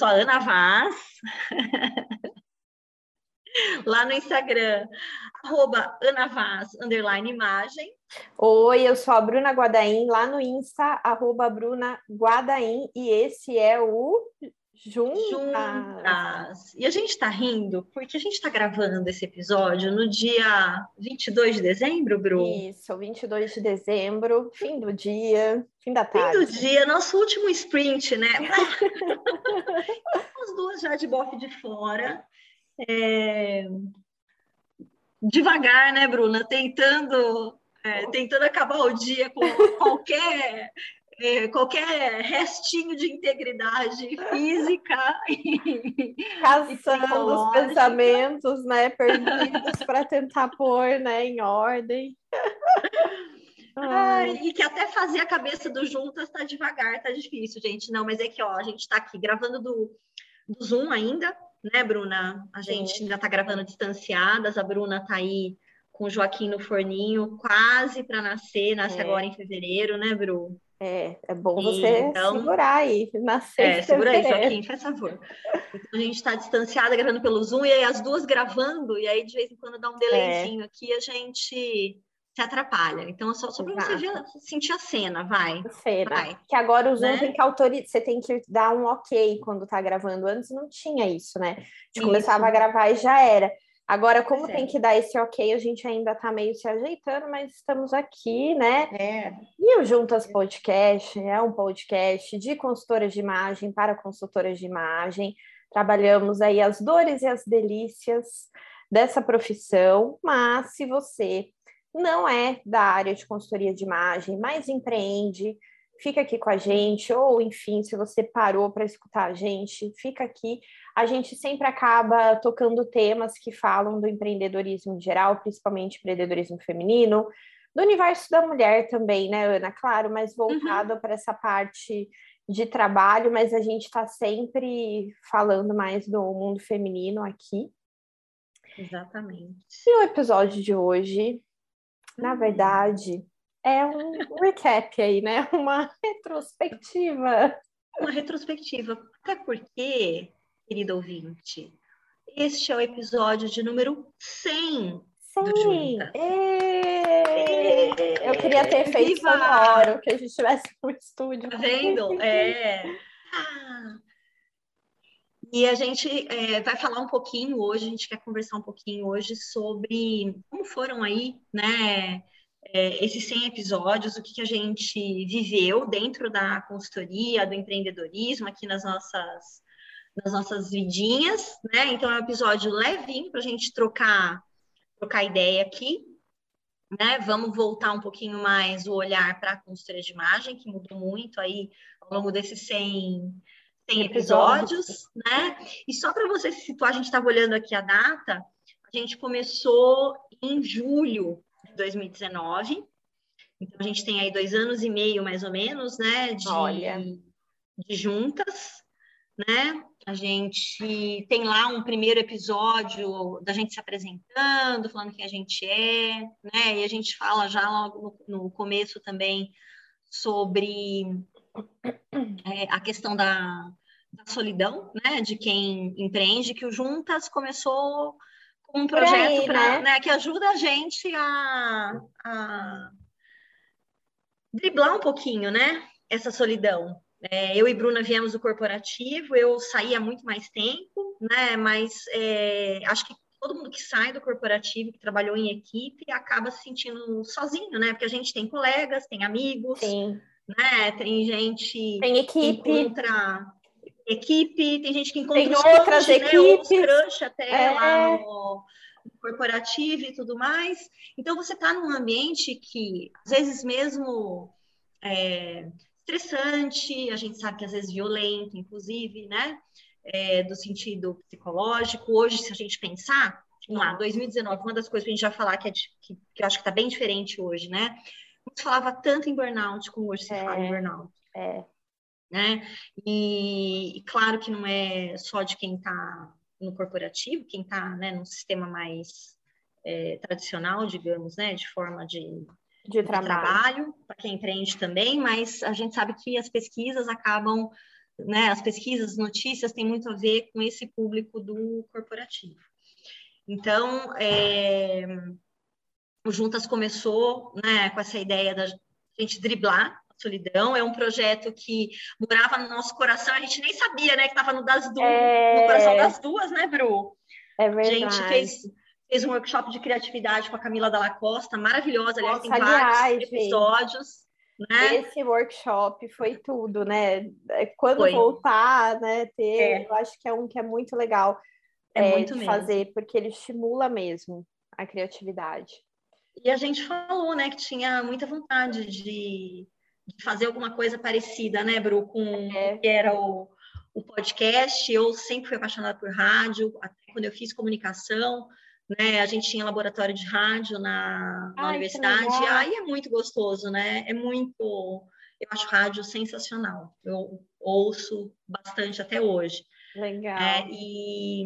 sou a Ana Vaz. Lá no Instagram, arroba Ana Vaz, underline imagem. Oi, eu sou a Bruna Guadaim, lá no Insta, arroba Bruna Guadaim, e esse é o Juntas. Juntas. E a gente está rindo porque a gente está gravando esse episódio no dia 22 de dezembro, Bru? Isso, 22 de dezembro, fim do dia, fim da tarde. Fim do dia, nosso último sprint, né? As duas já de bofe de fora. É... Devagar, né, Bruna? Tentando, é, tentando acabar o dia com qualquer é, qualquer restinho de integridade física e caçando os pensamentos, né, perdidos para tentar pôr, né, em ordem. Ai, e que até fazer a cabeça do juntas tá devagar, tá difícil, gente. Não, mas é que ó, a gente está aqui gravando do, do Zoom ainda, né, Bruna? A gente Sim. ainda tá gravando distanciadas, a Bruna tá aí com o Joaquim no forninho, quase para nascer, nasce é. agora em fevereiro, né, Bru? É, é bom você então, segurar aí, nascer. É, segura aí, Joaquim, faz favor. Então a gente está distanciada, gravando pelo Zoom, e aí as duas gravando, e aí de vez em quando dá um delayzinho é. aqui, a gente se atrapalha. Então, só, só para você ver, sentir a cena, vai. Cena. Vai. Que agora o Zoom né? tem que autorizar, você tem que dar um ok quando tá gravando. Antes não tinha isso, né? A gente isso. começava a gravar e já era. Agora, como tem que dar esse ok, a gente ainda está meio se ajeitando, mas estamos aqui, né? É. E o Juntas Podcast é um podcast de consultoras de imagem para consultoras de imagem. Trabalhamos aí as dores e as delícias dessa profissão, mas se você não é da área de consultoria de imagem, mas empreende, fica aqui com a gente, ou enfim, se você parou para escutar a gente, fica aqui. A gente sempre acaba tocando temas que falam do empreendedorismo em geral, principalmente empreendedorismo feminino, do universo da mulher também, né, Ana? Claro, mas voltado uhum. para essa parte de trabalho, mas a gente está sempre falando mais do mundo feminino aqui. Exatamente. E o episódio de hoje, na hum. verdade, é um recap aí, né? Uma retrospectiva. Uma retrospectiva. Até porque, querido ouvinte, este é o episódio de número 100 Sim. Eu queria ter feito Viva! sonoro, que a gente tivesse um estúdio. Tá vendo? É. Ah. E a gente é, vai falar um pouquinho hoje, a gente quer conversar um pouquinho hoje sobre como foram aí, né, é, esses 100 episódios, o que, que a gente viveu dentro da consultoria, do empreendedorismo, aqui nas nossas, nas nossas vidinhas, né? Então, é um episódio levinho para a gente trocar, trocar ideia aqui, né? Vamos voltar um pouquinho mais o olhar para a consultoria de imagem, que mudou muito aí ao longo desses 100, 100 episódios, né? E só para você se situar, a gente estava olhando aqui a data, a gente começou em julho de 2019. Então, a gente tem aí dois anos e meio, mais ou menos, né, de, Olha. de juntas, né? A gente tem lá um primeiro episódio da gente se apresentando, falando quem a gente é, né? E a gente fala já logo no, no começo também sobre é, a questão da, da solidão, né? De quem empreende, que o Juntas começou um projeto aí, pra, né? Né, que ajuda a gente a, a driblar um pouquinho, né? Essa solidão. É, eu e Bruna viemos do corporativo, eu saí há muito mais tempo, né? Mas é, acho que todo mundo que sai do corporativo, que trabalhou em equipe, acaba se sentindo sozinho, né? Porque a gente tem colegas, tem amigos, Sim. né? Tem gente tem equipe. que encontra equipe, tem gente que encontra tem outras coach, equipes, né, crush até é. lá no, no corporativo e tudo mais. Então você está num ambiente que às vezes mesmo é, estressante, a gente sabe que às vezes violento, inclusive, né? É, do sentido psicológico. Hoje, se a gente pensar, vamos lá, 2019, uma das coisas que a gente já falar que, é de, que, que eu acho que está bem diferente hoje, né? Não se falava tanto em burnout como hoje se é, fala em burnout. É né? E, e, claro que não é só de quem está no corporativo, quem está né, num sistema mais é, tradicional, digamos, né, de forma de, de trabalho, trabalho para quem empreende também, mas a gente sabe que as pesquisas acabam né, as pesquisas, as notícias têm muito a ver com esse público do corporativo. Então, é, o Juntas começou né, com essa ideia da gente driblar a solidão. É um projeto que morava no nosso coração, a gente nem sabia né, que estava no, das duas, é... no coração das duas, né, Bru? É verdade. A gente fez, fez um workshop de criatividade com a Camila Dalla Costa, maravilhosa, aliás, Nossa, tem aliás, vários episódios. Né? Esse workshop foi tudo, né? É, quando foi. voltar, né? Ter, é. eu acho que é um que é muito legal é, é muito de mesmo. fazer, porque ele estimula mesmo a criatividade. E a gente falou, né, que tinha muita vontade de, de fazer alguma coisa parecida, né, Bru, com é. que era o, o podcast. Eu sempre fui apaixonada por rádio, até quando eu fiz comunicação, né? A gente tinha laboratório de rádio na, na Ai, universidade. E aí é muito gostoso, né? É muito. Eu acho rádio sensacional. Eu ouço bastante até hoje. Legal. É, e,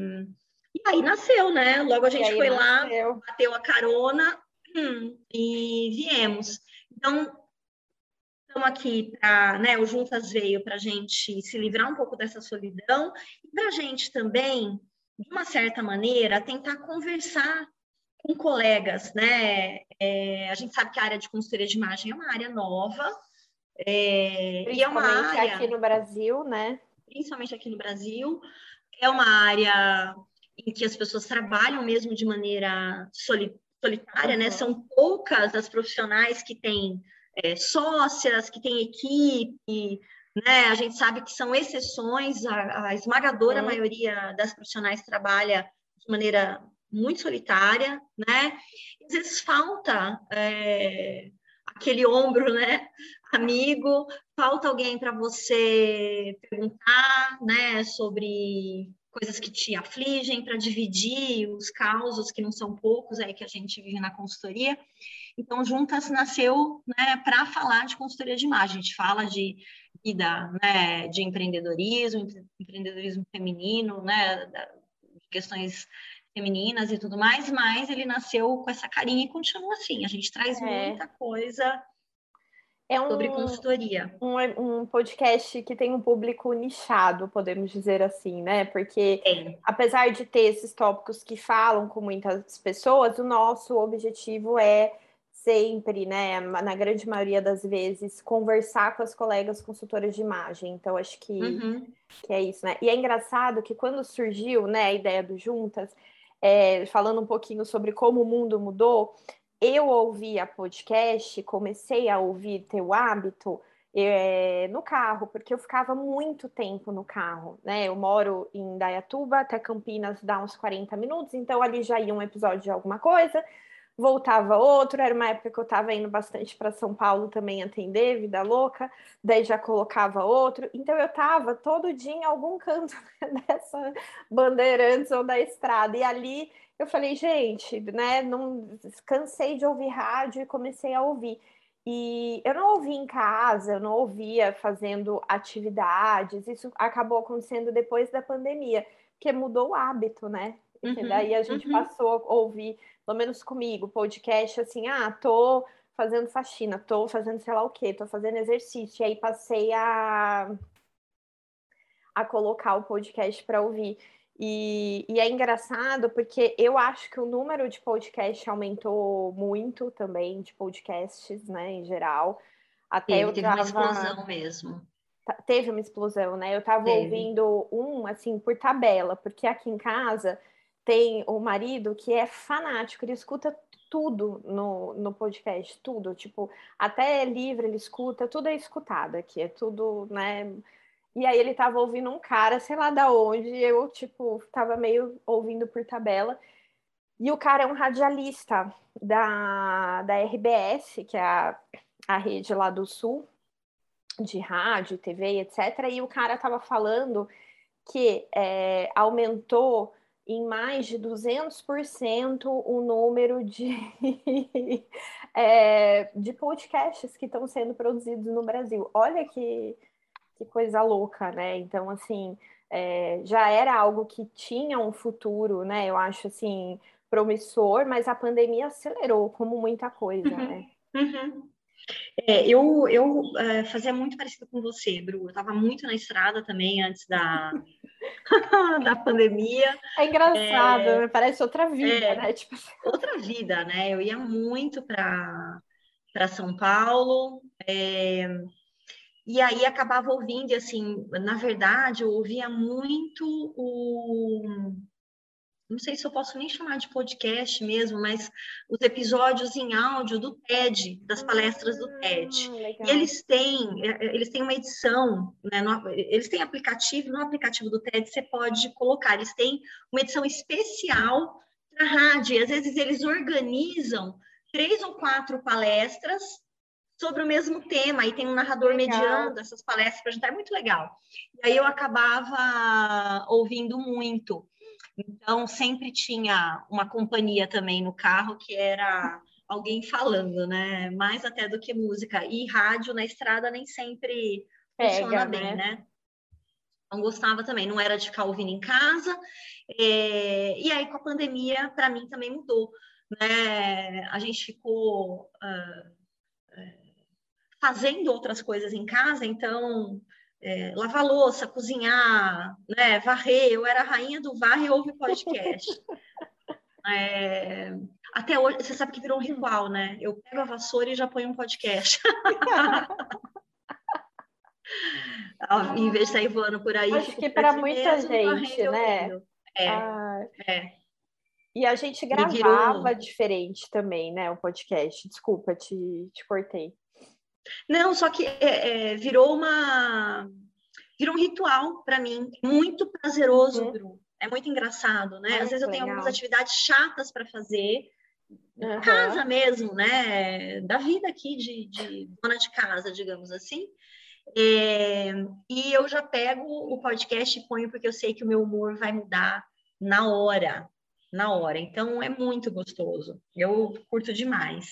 e aí nasceu, né? Logo a gente foi nasceu. lá, bateu a carona hum, e viemos. Então, estamos aqui para, né? O Juntas veio para a gente se livrar um pouco dessa solidão e para a gente também de uma certa maneira, tentar conversar com colegas, né? É, a gente sabe que a área de consultoria de imagem é uma área nova. É, e é uma área aqui no Brasil, né? Principalmente aqui no Brasil, é uma área em que as pessoas trabalham mesmo de maneira solitária, né? uhum. né? São poucas as profissionais que têm é, sócias, que têm equipe, né? A gente sabe que são exceções, a, a esmagadora uhum. maioria das profissionais trabalha de maneira muito solitária, né? Às vezes falta é, aquele ombro, né? Amigo, falta alguém para você perguntar, né? Sobre coisas que te afligem, para dividir os causos, que não são poucos aí que a gente vive na consultoria. Então, Juntas nasceu né, para falar de consultoria de imagem. A gente fala de vida né, de empreendedorismo, empreendedorismo feminino, né, de questões femininas e tudo mais, mas ele nasceu com essa carinha e continua assim. A gente traz é. muita coisa é um, sobre consultoria. Um, um, podcast que tem um público nichado, podemos dizer assim, né? Porque é. apesar de ter esses tópicos que falam com muitas pessoas, o nosso objetivo é sempre, né, na grande maioria das vezes, conversar com as colegas consultoras de imagem. Então, acho que, uhum. que é isso, né? E é engraçado que quando surgiu, né, a ideia do Juntas, é, falando um pouquinho sobre como o mundo mudou, eu ouvia podcast, comecei a ouvir ter o hábito é, no carro, porque eu ficava muito tempo no carro, né? Eu moro em Dayatuba, até Campinas dá uns 40 minutos, então ali já ia um episódio de alguma coisa, voltava outro. Era uma época que eu estava indo bastante para São Paulo também atender, vida louca, daí já colocava outro. Então eu estava todo dia em algum canto dessa Bandeirantes ou da estrada, e ali eu falei, gente, né, não cansei de ouvir rádio e comecei a ouvir. E eu não ouvia em casa, eu não ouvia fazendo atividades, isso acabou acontecendo depois da pandemia, porque mudou o hábito, né? Uhum, daí a gente uhum. passou a ouvir pelo menos comigo, podcast assim, ah, tô fazendo faxina, tô fazendo sei lá o quê, tô fazendo exercício. E aí passei a, a colocar o podcast para ouvir. E, e, é engraçado porque eu acho que o número de podcast aumentou muito também, de podcasts, né, em geral. Até teve, eu teve tava... uma explosão mesmo. Teve uma explosão, né? Eu tava teve. ouvindo um, assim, por tabela, porque aqui em casa tem o marido que é fanático, ele escuta tudo no, no podcast, tudo, tipo, até livro ele escuta, tudo é escutado aqui, é tudo, né? E aí ele tava ouvindo um cara, sei lá da onde, eu, tipo, tava meio ouvindo por tabela. E o cara é um radialista da, da RBS, que é a, a rede lá do Sul, de rádio, TV, etc. E o cara tava falando que é, aumentou em mais de 200% o número de, é, de podcasts que estão sendo produzidos no Brasil. Olha que, que coisa louca, né? Então, assim, é, já era algo que tinha um futuro, né? Eu acho, assim, promissor, mas a pandemia acelerou, como muita coisa, uhum. né? Uhum. É, eu eu é, fazia muito parecido com você, Bru. Eu estava muito na estrada também antes da, da pandemia. É engraçado, é, né? parece outra vida, é, né? Tipo... Outra vida, né? Eu ia muito para São Paulo. É, e aí acabava ouvindo, e assim, na verdade, eu ouvia muito o não sei se eu posso nem chamar de podcast mesmo, mas os episódios em áudio do TED, das palestras do TED. Ah, e eles têm, é, é, eles têm uma edição, né, no, eles têm aplicativo, no aplicativo do TED você pode colocar, eles têm uma edição especial para rádio, e às vezes eles organizam três ou quatro palestras sobre o mesmo tema, e tem um narrador legal. mediando essas palestras para gente, é muito legal. E aí eu acabava ouvindo muito. Então, sempre tinha uma companhia também no carro que era alguém falando, né? Mais até do que música. E rádio na estrada nem sempre Pega, funciona bem, né? né? Não gostava também, não era de ficar ouvindo em casa. É... E aí, com a pandemia, para mim também mudou. Né? A gente ficou uh, fazendo outras coisas em casa, então é, lavar louça, cozinhar, né, varrer. Eu era a rainha do varre e ouve podcast. É, até hoje, você sabe que virou um ritual, né? Eu pego a vassoura e já ponho um podcast. em vez de sair voando por aí. Acho que para muita gente, né? É, ah, é. E a gente gravava virou... diferente também, né? O podcast. Desculpa, te, te cortei. Não, só que é, é, virou uma virou um ritual para mim, muito prazeroso, uhum. É muito engraçado, né? Às vezes eu tenho algumas atividades chatas para fazer, uhum. casa mesmo, né? Da vida aqui de, de dona de casa, digamos assim. É, e eu já pego o podcast e ponho porque eu sei que o meu humor vai mudar na hora, na hora. Então é muito gostoso. Eu curto demais.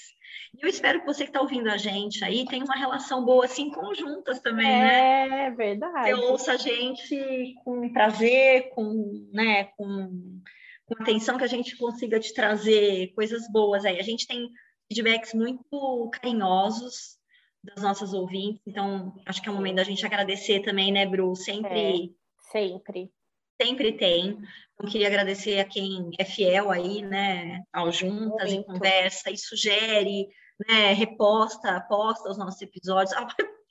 E eu espero que você que está ouvindo a gente aí tenha uma relação boa assim conjuntas também, é, né? É verdade. Você ouça a gente com prazer, com, né, com, com atenção que a gente consiga te trazer coisas boas aí. A gente tem feedbacks muito carinhosos das nossas ouvintes, então acho que é o momento da gente agradecer também, né, Bru? Sempre. É, sempre. Sempre tem. Então, queria agradecer a quem é fiel aí, né, ao Juntas Muito. e Conversa e sugere, né, reposta, posta os nossos episódios.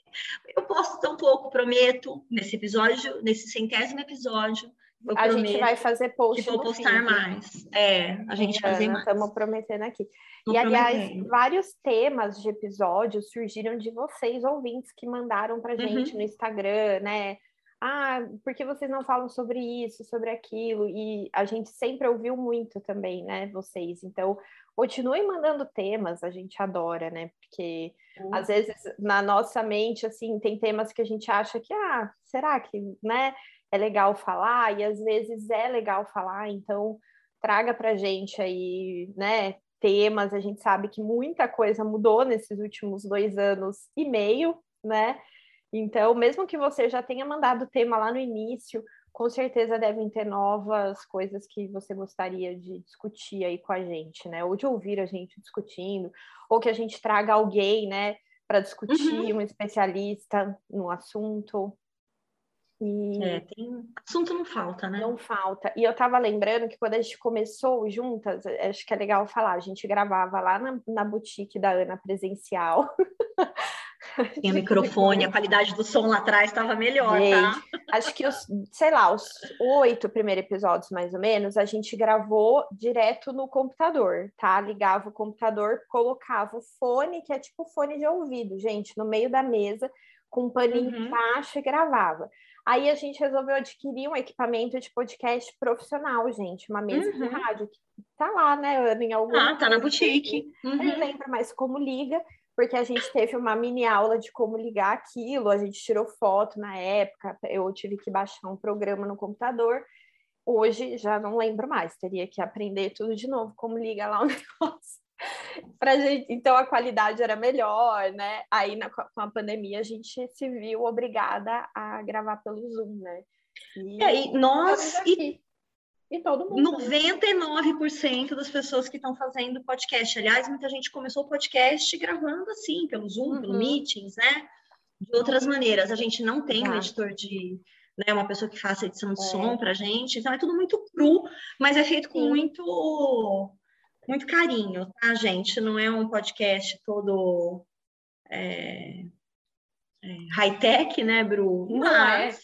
Eu posto tão pouco, prometo, nesse episódio, nesse centésimo episódio. a gente vai fazer post. Que vou postar fim, mais. É, a gente é, fazer mais. Estamos prometendo aqui. Tô e, aliás, vários temas de episódios surgiram de vocês, ouvintes, que mandaram para gente uhum. no Instagram, né? Ah, por que vocês não falam sobre isso, sobre aquilo? E a gente sempre ouviu muito também, né, vocês. Então, continuem mandando temas, a gente adora, né? Porque uhum. às vezes na nossa mente, assim, tem temas que a gente acha que, ah, será que, né, é legal falar? E às vezes é legal falar, então traga pra gente aí, né, temas. A gente sabe que muita coisa mudou nesses últimos dois anos e meio, né? Então, mesmo que você já tenha mandado o tema lá no início, com certeza devem ter novas coisas que você gostaria de discutir aí com a gente, né? Ou de ouvir a gente discutindo, ou que a gente traga alguém, né, para discutir, uhum. um especialista no assunto. E... É, tem... assunto não falta, né? Não falta. E eu estava lembrando que quando a gente começou juntas, acho que é legal falar, a gente gravava lá na, na boutique da Ana presencial. Tinha microfone, a qualidade do som lá atrás estava melhor, tá? gente, tá? Acho que os, sei lá, os oito primeiros episódios, mais ou menos, a gente gravou direto no computador, tá? Ligava o computador, colocava o fone, que é tipo fone de ouvido, gente, no meio da mesa, com um paninho uhum. embaixo e gravava. Aí a gente resolveu adquirir um equipamento de podcast profissional, gente, uma mesa uhum. de rádio que tá lá, né, em algum Ah, tá na boutique. Uhum. Eu não lembro mais como liga porque a gente teve uma mini aula de como ligar aquilo, a gente tirou foto na época, eu tive que baixar um programa no computador. Hoje já não lembro mais, teria que aprender tudo de novo, como liga lá o negócio. pra gente, então a qualidade era melhor, né? Aí na, com a pandemia a gente se viu obrigada a gravar pelo Zoom, né? E, e aí nós e, E todo mundo. 99% das pessoas que estão fazendo podcast. Aliás, muita gente começou o podcast gravando assim, pelo Zoom, uhum. pelo Meetings, né? De outras maneiras. A gente não tem um editor de. Né, uma pessoa que faça edição de é. som pra gente. Então é tudo muito cru, mas é feito com Sim. muito muito carinho, tá, gente? Não é um podcast todo é, é, high-tech, né, Bru? Não é. mas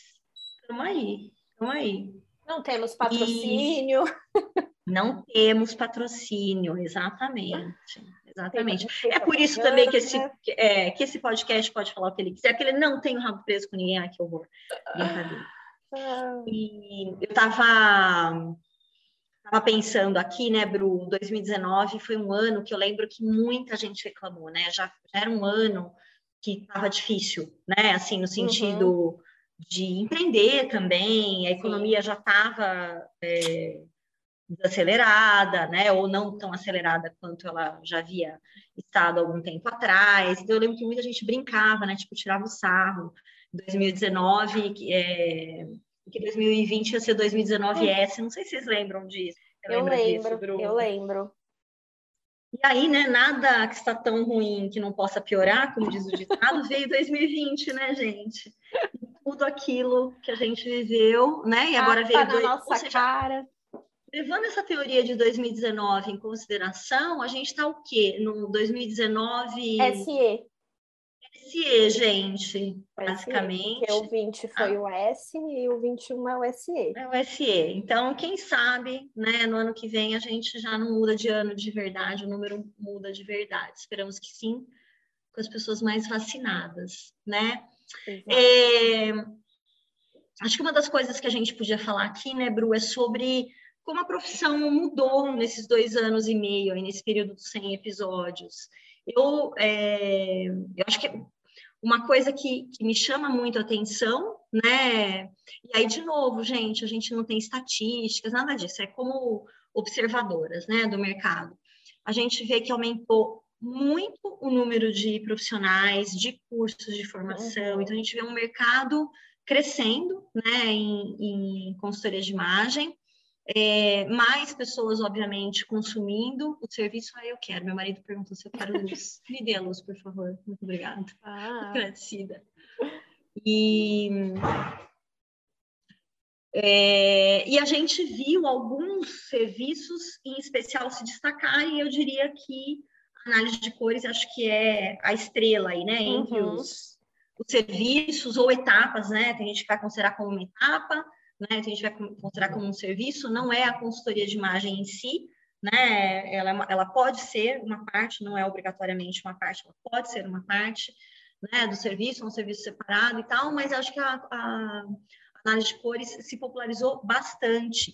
estamos é. aí, estamos aí. Não temos patrocínio. E não temos patrocínio, exatamente. Exatamente. É por isso também que esse, é, que esse podcast pode falar o que ele quiser, que ele não tem o rabo preso com ninguém. Ai, que horror. Ah. E eu estava tava pensando aqui, né, Bru, 2019 foi um ano que eu lembro que muita gente reclamou, né? Já, já era um ano que estava difícil, né? Assim, no sentido uhum de empreender também, a economia já estava é, desacelerada, né, ou não tão acelerada quanto ela já havia estado algum tempo atrás. Então, eu lembro que muita gente brincava, né, tipo, tirava o sarro. 2019, que, é, que 2020 ia ser 2019S, não sei se vocês lembram disso. Você eu lembro, disso, eu lembro. E aí, né, nada que está tão ruim que não possa piorar, como diz o ditado, veio 2020, né, gente? Tudo aquilo que a gente viveu, né? E ah, agora veio tá dois... nossa seja, cara. Levando essa teoria de 2019 em consideração, a gente está o quê? No 2019 SE. SE, gente, basicamente. Porque o 20 foi ah. o S e o 21 é o SE. É o SE. Então, quem sabe, né, no ano que vem a gente já não muda de ano de verdade, o número muda de verdade. Esperamos que sim, com as pessoas mais vacinadas, né? É, acho que uma das coisas que a gente podia falar aqui, né, Bru, é sobre como a profissão mudou nesses dois anos e meio, aí, nesse período dos 100 episódios. Eu, é, eu acho que uma coisa que, que, me chama muito a atenção, né? E aí, de novo, gente, a gente não tem estatísticas, nada disso, é como observadoras, né, do mercado. A gente vê que aumentou muito o número de profissionais, de cursos de formação. Uhum. Então, a gente vê um mercado crescendo né, em, em consultoria de imagem. É, mais pessoas, obviamente, consumindo o serviço. Ah, eu quero. Meu marido perguntou se eu quero luz. Me dê a luz, por favor. Muito obrigada. Ah. Agradecida. E, é, e a gente viu alguns serviços, em especial, se destacarem. Eu diria que análise de cores acho que é a estrela aí, né? Entre uhum. os, os, serviços ou etapas, né? Tem gente que vai considerar como uma etapa, né? Tem gente que vai considerar como um serviço, não é a consultoria de imagem em si, né? Ela, é ela pode ser uma parte, não é obrigatoriamente uma parte, ela pode ser uma parte, né? Do serviço, um serviço separado e tal, mas acho que a, a análise de cores se popularizou bastante.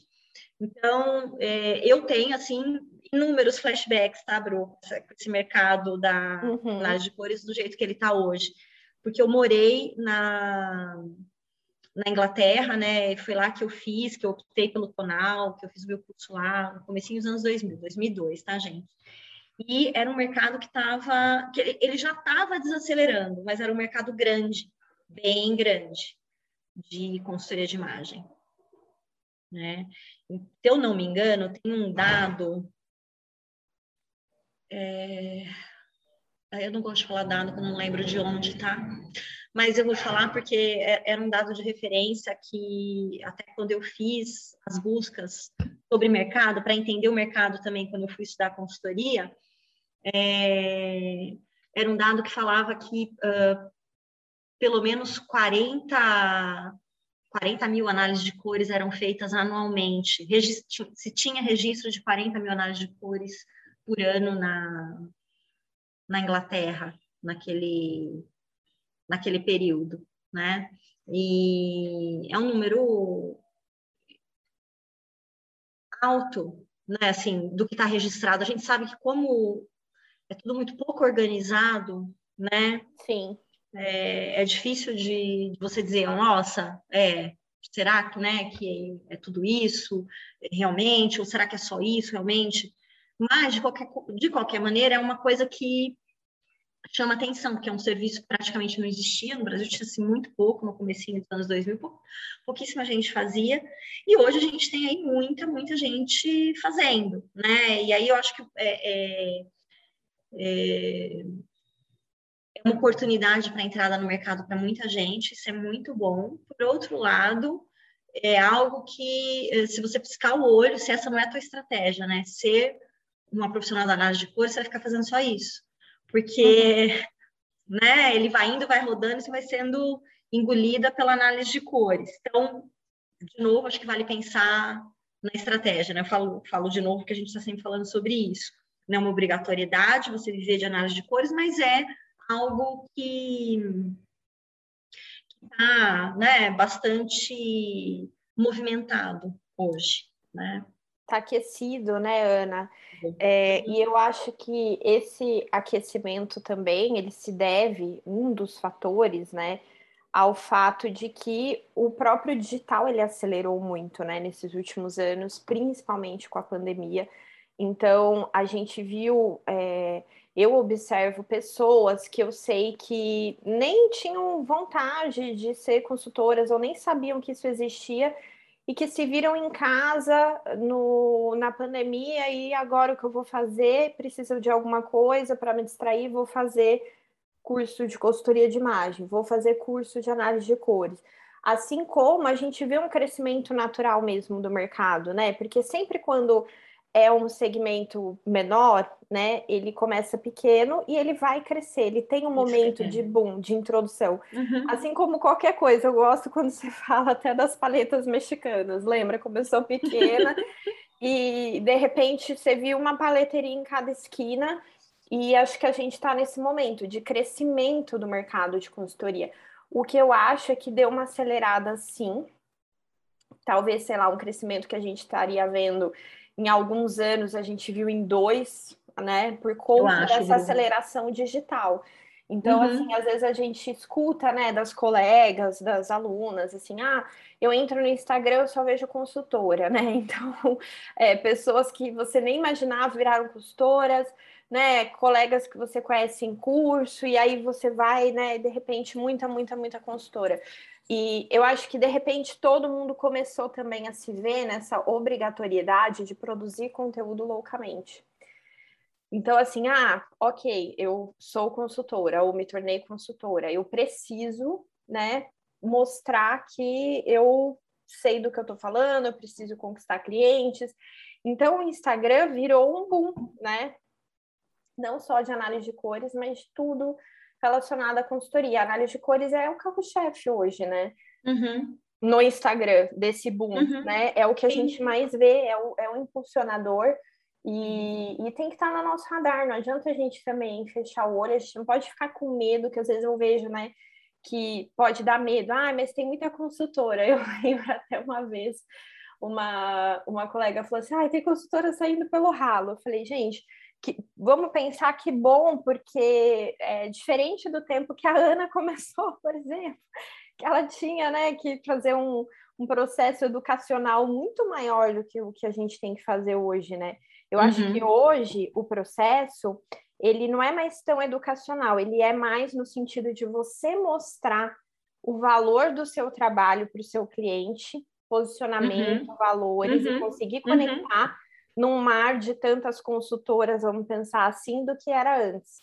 Então, é, eu tenho, assim, inúmeros flashbacks, tá, Bru? Esse mercado da uhum. de cores do jeito que ele está hoje. Porque eu morei na, na Inglaterra, né? Foi lá que eu fiz, que eu optei pelo tonal, que eu fiz o meu curso lá no comecinho dos anos 2000, 2002, tá, gente? E era um mercado que estava, que ele, ele já estava desacelerando, mas era um mercado grande, bem grande, de consultoria de imagem. Né? Se eu não me engano, tem um dado é... Eu não gosto de falar dado, porque não lembro de onde tá, mas eu vou falar porque é, era um dado de referência que até quando eu fiz as buscas sobre mercado, para entender o mercado também quando eu fui estudar consultoria, é... era um dado que falava que uh, pelo menos 40 40 mil análises de cores eram feitas anualmente. se tinha registro de 40 mil análises de cores por ano na, na Inglaterra, naquele, naquele período, né? E é um número alto, né? Assim, do que está registrado. A gente sabe que como é tudo muito pouco organizado, né? Sim. É, é difícil de, de, você dizer, nossa, é, será que, né, que é tudo isso realmente? Ou será que é só isso realmente? Mas, de qualquer, de qualquer maneira, é uma coisa que chama atenção, porque é um serviço que praticamente não existia, no Brasil tinha-se muito pouco, no começo dos anos 2000, pouquíssima gente fazia, e hoje a gente tem aí muita, muita gente fazendo, né? E aí eu acho que é, é, é, é uma oportunidade para entrada no mercado para muita gente, isso é muito bom. Por outro lado, é algo que, eh, se você piscar o olho, se essa não é a tua estratégia, né? Ser uma profissional da análise de cor, você vai ficar fazendo só isso porque uhum. né, ele vai indo, vai rodando, e você vai sendo engolida pela análise de cores. Então, de novo, acho que vale pensar na estratégia, né? Eu falo, falo de novo que a gente está sempre falando sobre isso. Não é uma obrigatoriedade você viver de análise de cores, mas é algo que está né, bastante movimentado hoje, né? Está aquecido, né, Ana? É, e eu acho que esse aquecimento também ele se deve um dos fatores, né, ao fato de que o próprio digital ele acelerou muito, né, nesses últimos anos, principalmente com a pandemia. Então a gente viu, é, eu observo pessoas que eu sei que nem tinham vontade de ser consultoras ou nem sabiam que isso existia e que se viram em casa no, na pandemia e agora o que eu vou fazer? Preciso de alguma coisa para me distrair, vou fazer curso de consultoria de imagem, vou fazer curso de análise de cores. Assim como a gente vê um crescimento natural mesmo do mercado, né? Porque sempre quando é um segmento menor, né? Ele começa pequeno e ele vai crescer. Ele tem um momento de boom, de introdução. Uhum. Assim como qualquer coisa, eu gosto quando você fala até das paletas mexicanas. Lembra? Começou pequena e de repente você viu uma paleteria em cada esquina. E acho que a gente está nesse momento de crescimento do mercado de consultoria. O que eu acho é que deu uma acelerada sim. Talvez, sei lá, um crescimento que a gente estaria vendo em alguns anos a gente viu em dois, né? Por conta dessa aceleração digital. Então, uhum. assim, às vezes a gente escuta, né, das colegas, das alunas, assim, ah, eu entro no Instagram, eu só vejo consultora, né? Então, é, pessoas que você nem imaginava viraram consultoras, né? Colegas que você conhece em curso, e aí você vai, né, de repente, muita, muita, muita consultora. E eu acho que de repente todo mundo começou também a se ver nessa obrigatoriedade de produzir conteúdo loucamente. Então, assim, ah, ok, eu sou consultora ou me tornei consultora, eu preciso, né, mostrar que eu sei do que eu estou falando, eu preciso conquistar clientes. Então, o Instagram virou um boom, né? Não só de análise de cores, mas de tudo relacionada à consultoria. A análise de cores é o carro-chefe hoje, né? Uhum. No Instagram, desse boom, uhum. né? É o que a Sim. gente mais vê, é o, é o impulsionador. E, e, tem que estar no nosso radar, não adianta a gente também fechar o olho, a gente não pode ficar com medo, que às vezes eu vejo, né, que pode dar medo, ah, mas tem muita consultora. Eu lembro até uma vez, uma, uma colega falou assim, ah, tem consultora saindo pelo ralo. Eu falei, gente, que, vamos pensar que bom, porque é diferente do tempo que a Ana começou, por exemplo, que ela tinha né, que fazer um, um processo educacional muito maior do que o que a gente tem que fazer hoje, né? Eu uhum. acho que hoje o processo ele não é mais tão educacional, ele é mais no sentido de você mostrar o valor do seu trabalho para o seu cliente, posicionamento, uhum. valores uhum. e conseguir uhum. conectar num mar de tantas consultoras, vamos pensar assim, do que era antes.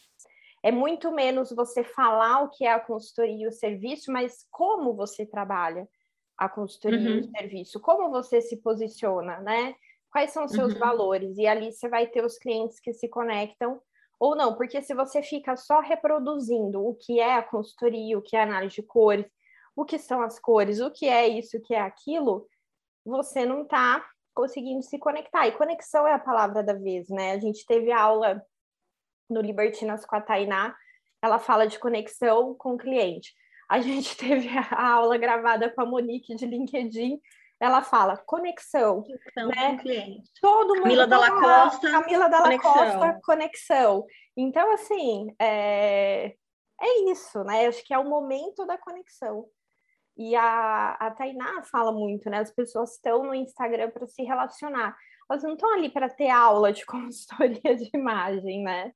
É muito menos você falar o que é a consultoria e o serviço, mas como você trabalha a consultoria uhum. e o uhum. serviço, como você se posiciona, né? Quais são os seus uhum. valores? E ali você vai ter os clientes que se conectam ou não, porque se você fica só reproduzindo o que é a consultoria, o que é a análise de cores, o que são as cores, o que é isso, o que é aquilo, você não está conseguindo se conectar. E conexão é a palavra da vez, né? A gente teve aula no Libertinas com a Tainá, ela fala de conexão com o cliente. A gente teve a aula gravada com a Monique de LinkedIn, ela fala conexão, conexão né? com o cliente. Todo mundo Camila Dalla Costa, Camila conexão. Costa, conexão. Então, assim, é... é isso, né? Acho que é o momento da conexão. E a, a Tainá fala muito, né? As pessoas estão no Instagram para se relacionar. Elas não estão ali para ter aula de consultoria de imagem, né?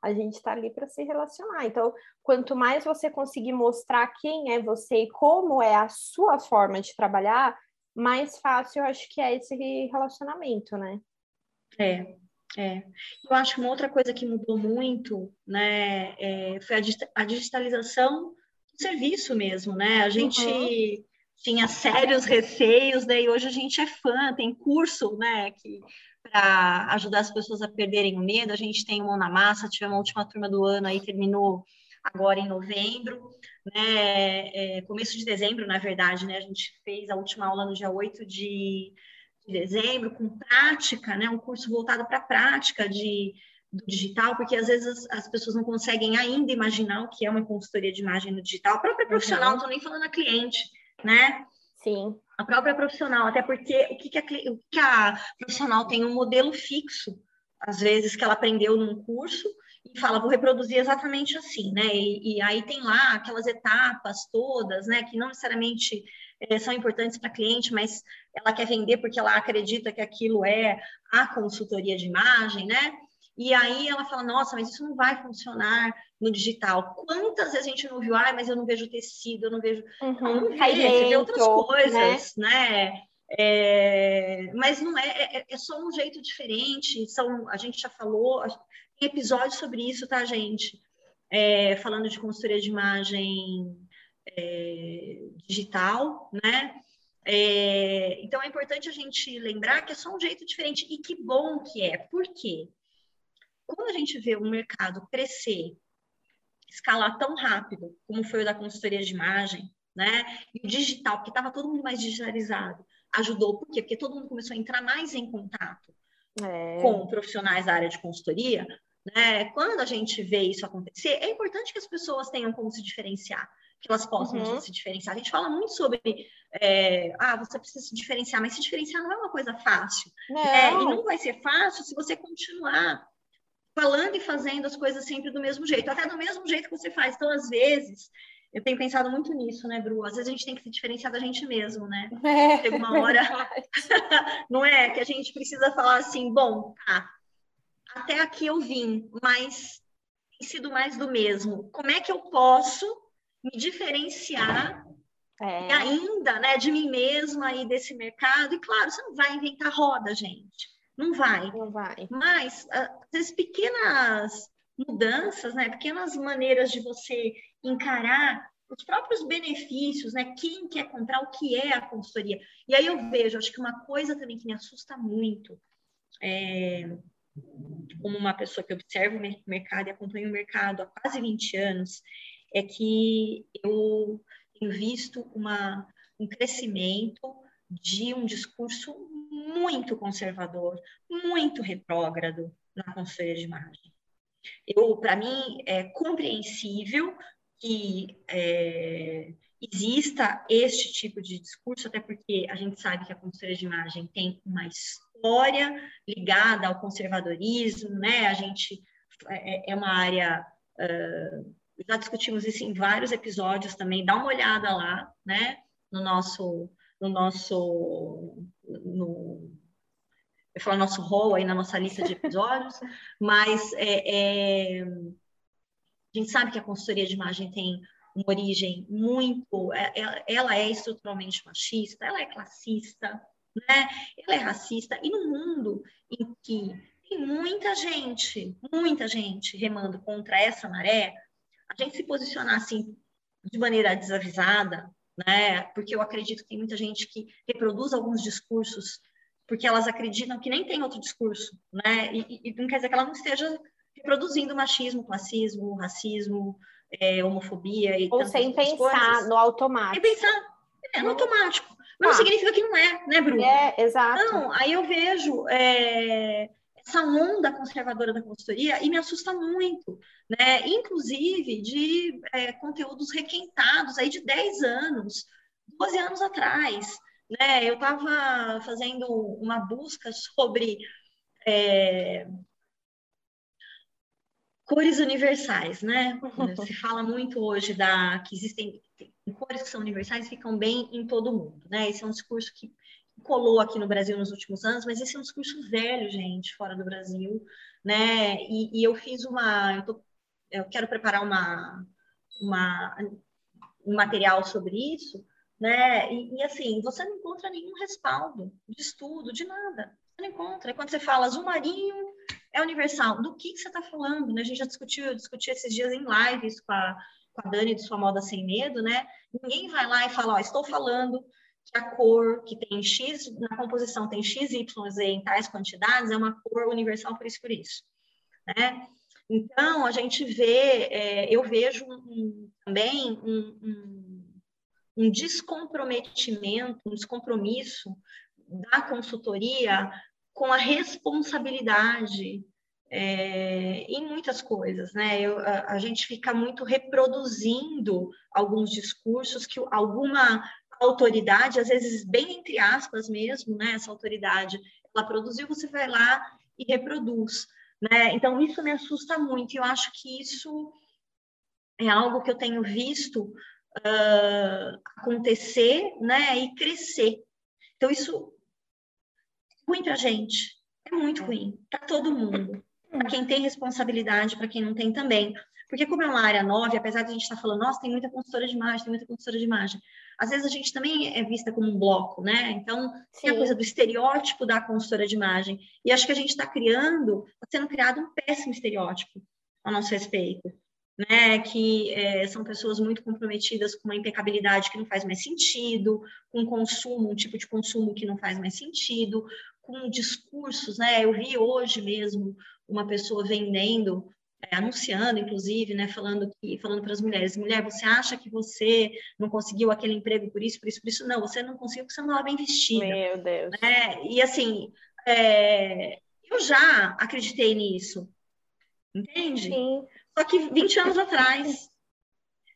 A gente está ali para se relacionar. Então, quanto mais você conseguir mostrar quem é você e como é a sua forma de trabalhar, mais fácil eu acho que é esse relacionamento, né? É, é. Eu acho que uma outra coisa que mudou muito, né, é, foi a, digitalização do serviço mesmo, né? A gente uhum. tinha sérios receios, né? E hoje a gente é fã, tem curso, né, que para ajudar as pessoas a perderem o medo. A gente tem Mão na Massa, tivemos a última turma do ano aí, terminou agora em novembro, né? É, começo de dezembro, na verdade, né? A gente fez a última aula no dia 8 de, de dezembro, com prática, né? Um curso voltado para a prática de, do digital, porque às vezes as, as, pessoas não conseguem ainda imaginar o que é uma consultoria de imagem no digital. A própria profissional, não estou nem falando a cliente, né? Sim. A própria profissional, até porque o que, que, a, o que a profissional tem um modelo fixo, às vezes, que ela aprendeu num curso, e fala, vou reproduzir exatamente assim, né? E, e aí tem lá aquelas etapas todas, né? Que não necessariamente é, são importantes para a cliente, mas ela quer vender porque ela acredita que aquilo é a consultoria de imagem, né? E aí ela fala, nossa, mas isso não vai funcionar no digital. Quantas vezes a gente não viu, ah, mas eu não vejo tecido, eu não vejo. Uhum, não, não vê, você vê outras coisas, né? né? É, mas não é, é, é, só um jeito diferente. São, a gente já falou, tem episódios sobre isso, tá, gente? É, falando de consultoria de imagem é, digital, né? É, então é importante a gente lembrar que é só um jeito diferente e que bom que é. Por quê? Quando a gente vê o mercado crescer, escalar tão rápido, como foi o da consultoria de imagem, né? E o digital, porque estava todo mundo mais digitalizado, ajudou. Por quê? Porque todo mundo começou a entrar mais em contato é. com profissionais da área de consultoria. Né? Quando a gente vê isso acontecer, é importante que as pessoas tenham como se diferenciar, que elas possam uhum. se diferenciar. A gente fala muito sobre, é, ah, você precisa se diferenciar, mas se diferenciar não é uma coisa fácil. Não. É, e não vai ser fácil se você continuar falando e fazendo as coisas sempre do mesmo jeito, até do mesmo jeito que você faz. Então, às vezes, eu tenho pensado muito nisso, né, Bru? Às vezes a gente tem que se diferenciar da gente mesmo, né? É, Chega uma hora, não é? Que a gente precisa falar assim, bom, tá, até aqui eu vim, mas tem sido mais do mesmo. Como é que eu posso me diferenciar é. ainda, né, de mim mesma e desse mercado? E claro, você não vai inventar roda, gente. Não vai. Não vai. Mas, às vezes, pequenas mudanças, né? Pequenas maneiras de você encarar os próprios benefícios, né? Quem quer comprar, o que é a consultoria. E aí eu vejo, acho que uma coisa também que me assusta muito, é, como uma pessoa que observa o mercado e acompanha o mercado há quase 20 anos, é que eu tenho visto uma, um crescimento de um discurso muito conservador, muito retrógrado na consultoria de imagem. Eu, para mim, é compreensível que é, exista este tipo de discurso, até porque a gente sabe que a consultoria de imagem tem uma história ligada ao conservadorismo, né? A gente é, é uma área uh, já discutimos isso em vários episódios também. Dá uma olhada lá, né? No nosso no nosso no, eu falo nosso rol aí na nossa lista de episódios, mas é, é, a gente sabe que a consultoria de imagem tem uma origem muito, é, é, ela é estruturalmente machista, ela é classista, né? Ela é racista e no mundo em que tem muita gente, muita gente remando contra essa maré, a gente se posicionar assim de maneira desavisada, né? Porque eu acredito que tem muita gente que reproduz alguns discursos porque elas acreditam que nem tem outro discurso, né? E, e não quer dizer que ela não esteja reproduzindo machismo, classismo, racismo, é, homofobia e ou sem pensar coisas. no automático. Sem pensar, é, no automático. Mas ah. não significa que não é, né, Bruno? É, exato. Não, aí eu vejo é, essa onda conservadora da consultoria e me assusta muito, né? Inclusive de é, conteúdos requentados aí de 10 anos, 12 anos atrás, né? Eu estava fazendo uma busca sobre é, cores universais, né? Se fala muito hoje da que existem cores que são universais e ficam bem em todo mundo, né? Esse é um discurso que colou aqui no Brasil nos últimos anos, mas esse é um discurso velho, gente, fora do Brasil, né? E, e eu fiz uma, eu, tô, eu quero preparar uma, uma, um material sobre isso, né? E, e, assim, você não encontra nenhum respaldo de estudo, de nada. Você não encontra. É quando você fala azul marinho é universal. Do que, que você está falando? Né? A gente já discutiu, eu discuti esses dias em lives com a, com a Dani de Sua Moda Sem Medo, né? Ninguém vai lá e fala, ó, estou falando que a cor que tem X, na composição tem X, Y, Z em tais quantidades, é uma cor universal por isso por isso, né? Então, a gente vê, é, eu vejo um, também um, um descomprometimento, um descompromisso da consultoria com a responsabilidade é, em muitas coisas, né? Eu, a, a, gente fica muito reproduzindo alguns discursos que alguma autoridade, às vezes bem entre aspas mesmo, né? Essa autoridade, ela produziu, você vai lá e reproduz, né? Então isso me assusta muito. Eu acho que isso é algo que eu tenho visto uh, acontecer, né? E crescer. Então isso é ruim para gente, é muito ruim para todo mundo para quem tem responsabilidade, para quem não tem também. Porque como é uma área nova, apesar de a gente estar tá falando, nossa, tem muita consultora de imagem, tem muita consultora de imagem, às vezes a gente também é vista como um bloco, né? Então, Sim. tem a coisa do estereótipo da consultora de imagem. E acho que a gente está criando, está sendo criado um péssimo estereótipo a nosso respeito. Né, que é, são pessoas muito comprometidas com uma impecabilidade que não faz mais sentido, com consumo, um tipo de consumo que não faz mais sentido, com discursos, né? Eu vi hoje mesmo uma pessoa vendendo, é, anunciando, inclusive, né, falando que, falando para as mulheres, mulher, você acha que você não conseguiu aquele emprego por isso, por isso, por isso? Não, você não conseguiu porque você não estava bem vestida. Meu Deus. Né? E assim, é, eu já acreditei nisso, entende? Sim. Só que 20 anos atrás,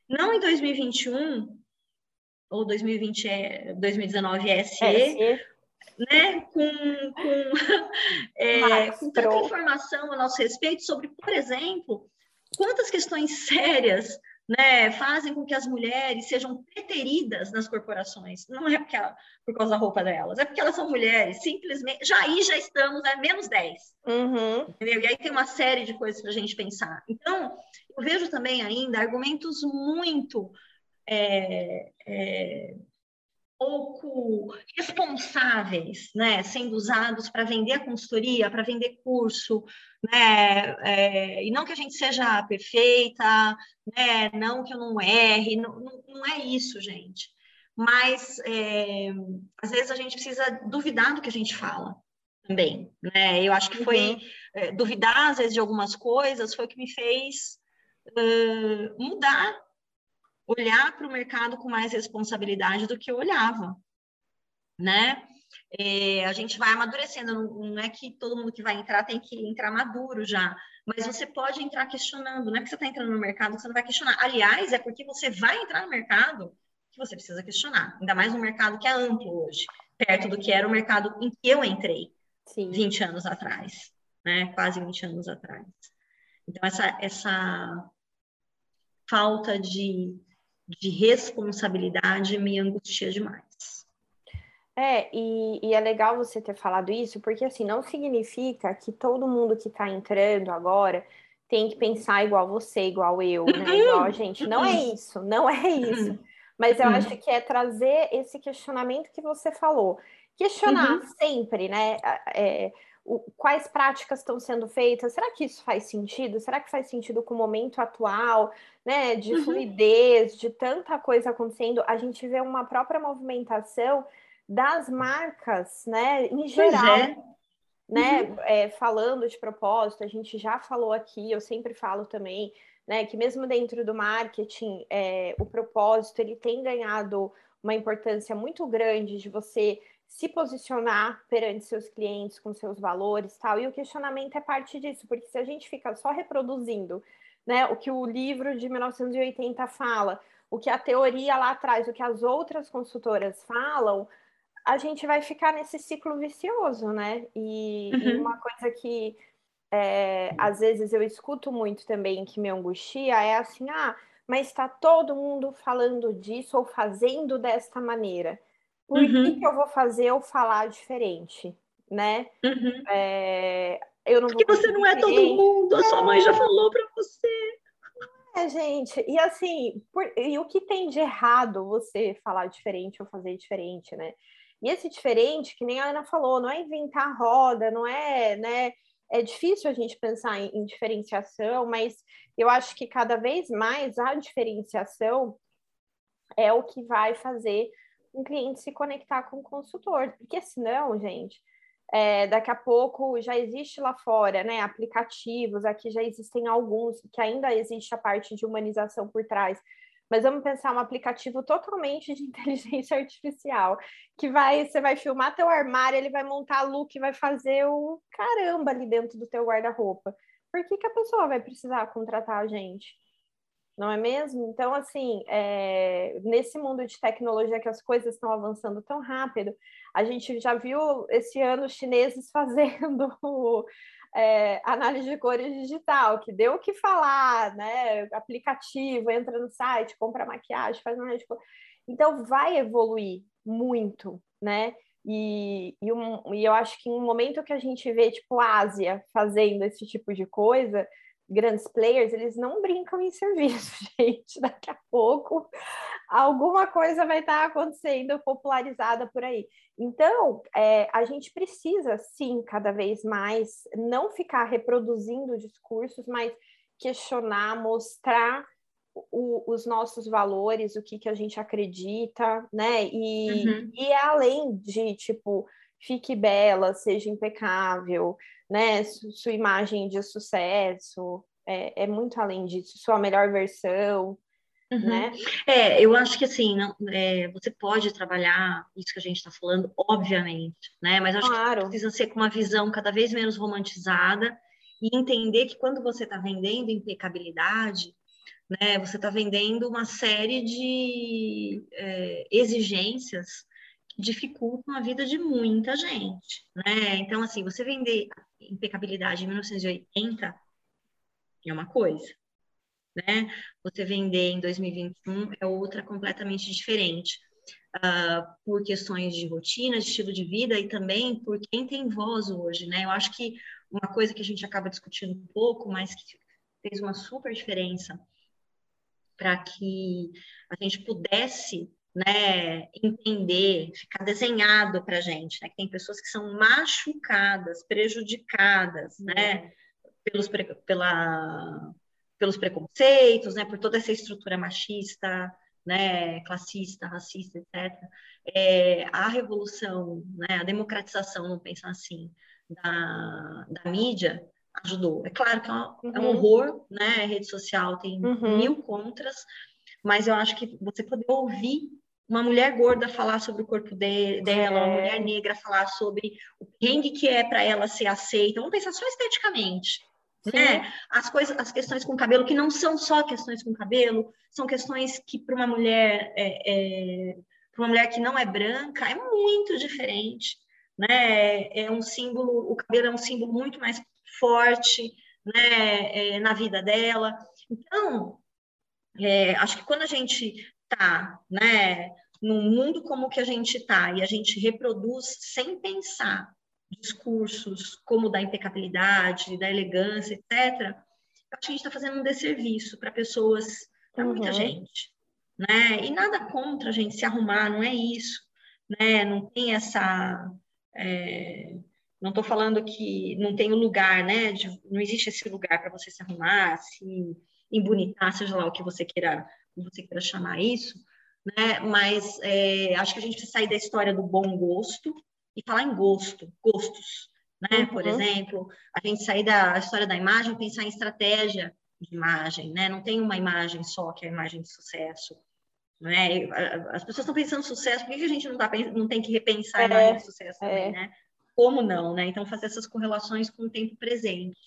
não em 2021 ou 2020 é 2019 é SE, é, né, com, com, é, com tanta informação a nosso respeito sobre, por exemplo, quantas questões sérias né, fazem com que as mulheres sejam preteridas nas corporações. Não é porque ela, por causa da roupa delas, é porque elas são mulheres, simplesmente. Já aí já estamos, é menos 10. Uhum. Entendeu? E aí tem uma série de coisas para a gente pensar. Então, eu vejo também ainda argumentos muito. É, é, pouco responsáveis, né, sendo usados para vender a consultoria, para vender curso, né, é, e não que a gente seja perfeita, né, não que eu não erre, não, não é isso, gente. Mas é, às vezes a gente precisa duvidar do que a gente fala também, né? Eu acho que foi uhum. é, duvidar às vezes de algumas coisas foi o que me fez uh, mudar olhar para o mercado com mais responsabilidade do que eu olhava, né? É, a gente vai amadurecendo, não, é que todo mundo que vai entrar tem que entrar maduro já, mas você pode entrar questionando, não é que você está entrando no mercado que você não vai questionar. Aliás, é porque você vai entrar no mercado que você precisa questionar, ainda mais no mercado que é amplo hoje, perto do que era o mercado em que eu entrei Sim. 20 anos atrás, né? Quase 20 anos atrás. Então, essa, essa falta de de responsabilidade me angustia demais. É, e, e, é legal você ter falado isso, porque assim, não significa que todo mundo que está entrando agora tem que pensar igual você, igual eu, né? Igual a gente. Não é isso, não é isso. Mas eu acho que é trazer esse questionamento que você falou. Questionar uhum. sempre, né? É, o, quais práticas estão sendo feitas? Será que isso faz sentido? Será que faz sentido com o momento atual, né? De uhum. fluidez, de tanta coisa acontecendo, a gente vê uma própria movimentação das marcas, né? Em geral. É. Né, uhum. é, falando de propósito, a gente já falou aqui, eu sempre falo também, né, que mesmo dentro do marketing, é, o propósito ele tem ganhado uma importância muito grande de você se posicionar perante seus clientes com seus valores tal. E o questionamento é parte disso, porque se a gente fica só reproduzindo né, o que o livro de 1980 fala, o que a teoria lá atrás, o que as outras consultoras falam, a gente vai ficar nesse ciclo vicioso, né? E, uhum. e uma coisa que é, às vezes eu escuto muito também que me angustia é assim, ah, mas está todo mundo falando disso ou fazendo desta maneira por uhum. que, que eu vou fazer ou falar diferente, né? Uhum. É, Eu não Porque você não é todo mundo, a sua mãe já falou para você. É, gente, e assim, por, e o que tem de errado você falar diferente ou fazer diferente, né? E esse diferente, que nem a Ana falou, não é inventar a roda, não é, né? É difícil a gente pensar em, em diferenciação, mas eu acho que cada vez mais a diferenciação é o que vai fazer um cliente se conectar com o consultor, porque senão, gente, é, daqui a pouco já existe lá fora, né? Aplicativos, aqui já existem alguns, que ainda existe a parte de humanização por trás. Mas vamos pensar um aplicativo totalmente de inteligência artificial, que vai, você vai filmar teu armário, ele vai montar look, vai fazer o caramba ali dentro do teu guarda-roupa. Por que, que a pessoa vai precisar contratar a gente? Não é mesmo? Então, assim, é, nesse mundo de tecnologia que as coisas estão avançando tão rápido, a gente já viu esse ano os chineses fazendo é, análise de cores digital, que deu o que falar, né? Aplicativo, entra no site, compra maquiagem, faz análise de cor. Então, vai evoluir muito, né? E, e, um, e eu acho que em um momento que a gente vê, tipo, a Ásia fazendo esse tipo de coisa, grandes players, eles não brincam em serviço, gente. Daqui a pouco alguma coisa vai estar acontecendo popularizada por aí. Então, é, a gente precisa, sim, cada vez mais não ficar reproduzindo discursos, mas questionar, mostrar o, os nossos valores, o que, que a gente acredita, né? E, uhum. e é além de, tipo, fique bela, seja impecável, né? Sua imagem de sucesso é, é muito além disso, sua melhor versão. Uhum. Né? É, eu acho que assim, não, é, você pode trabalhar isso que a gente está falando, obviamente, né? Mas acho claro. que precisa ser com uma visão cada vez menos romantizada e entender que quando você está vendendo impecabilidade, né, você está vendendo uma série de é, exigências dificultam a vida de muita gente, né? Então, assim, você vender impecabilidade em 1980 é uma coisa, né? Você vender em 2021 é outra completamente diferente, uh, por questões de rotina, de estilo de vida e também por quem tem voz hoje, né? Eu acho que uma coisa que a gente acaba discutindo um pouco, mas que fez uma super diferença para que a gente pudesse né, entender, ficar desenhado para a gente, né? Tem pessoas que são machucadas, prejudicadas, né, pelos, pela, pelos preconceitos, né, por toda essa estrutura machista, né, classista, racista, etc. É, a revolução, né, a democratização, não pensar assim, da, da mídia ajudou. É claro que é, um, uhum. é um uhum. horror, né, a rede social tem uhum. mil contras, mas eu acho que você poder ouvir uma mulher gorda falar sobre o corpo de, dela, é. uma mulher negra falar sobre o perrengue que é para ela ser aceita. Vamos pensar só esteticamente. Né? As coisas, as questões com cabelo que não são só questões com cabelo, são questões que para uma mulher é, é para uma mulher que não é branca é muito diferente, né? É um símbolo, o cabelo é um símbolo muito mais forte, né? É, na vida dela. Então, é, acho que quando a gente tá, né? num mundo como o que a gente está e a gente reproduz sem pensar discursos como da impecabilidade, da elegância, etc., acho que a gente está fazendo um desserviço para pessoas, para uhum. muita gente. Né? E nada contra a gente se arrumar, não é isso. Né? Não tem essa. É... Não estou falando que não tem o lugar, né? De... não existe esse lugar para você se arrumar, se embonitar, seja lá o que você queira, você queira chamar isso, né? Mas é, acho que a gente precisa sair da história do bom gosto e falar em gosto, gostos, né? Uhum. Por exemplo, a gente sair da história da imagem, pensar em estratégia de imagem, né? Não tem uma imagem só que é a imagem de sucesso. Né? As pessoas estão pensando sucesso, por que a gente não, tá, não tem que repensar é, a imagem de sucesso é. também, né? Como não, né? Então, fazer essas correlações com o tempo presente.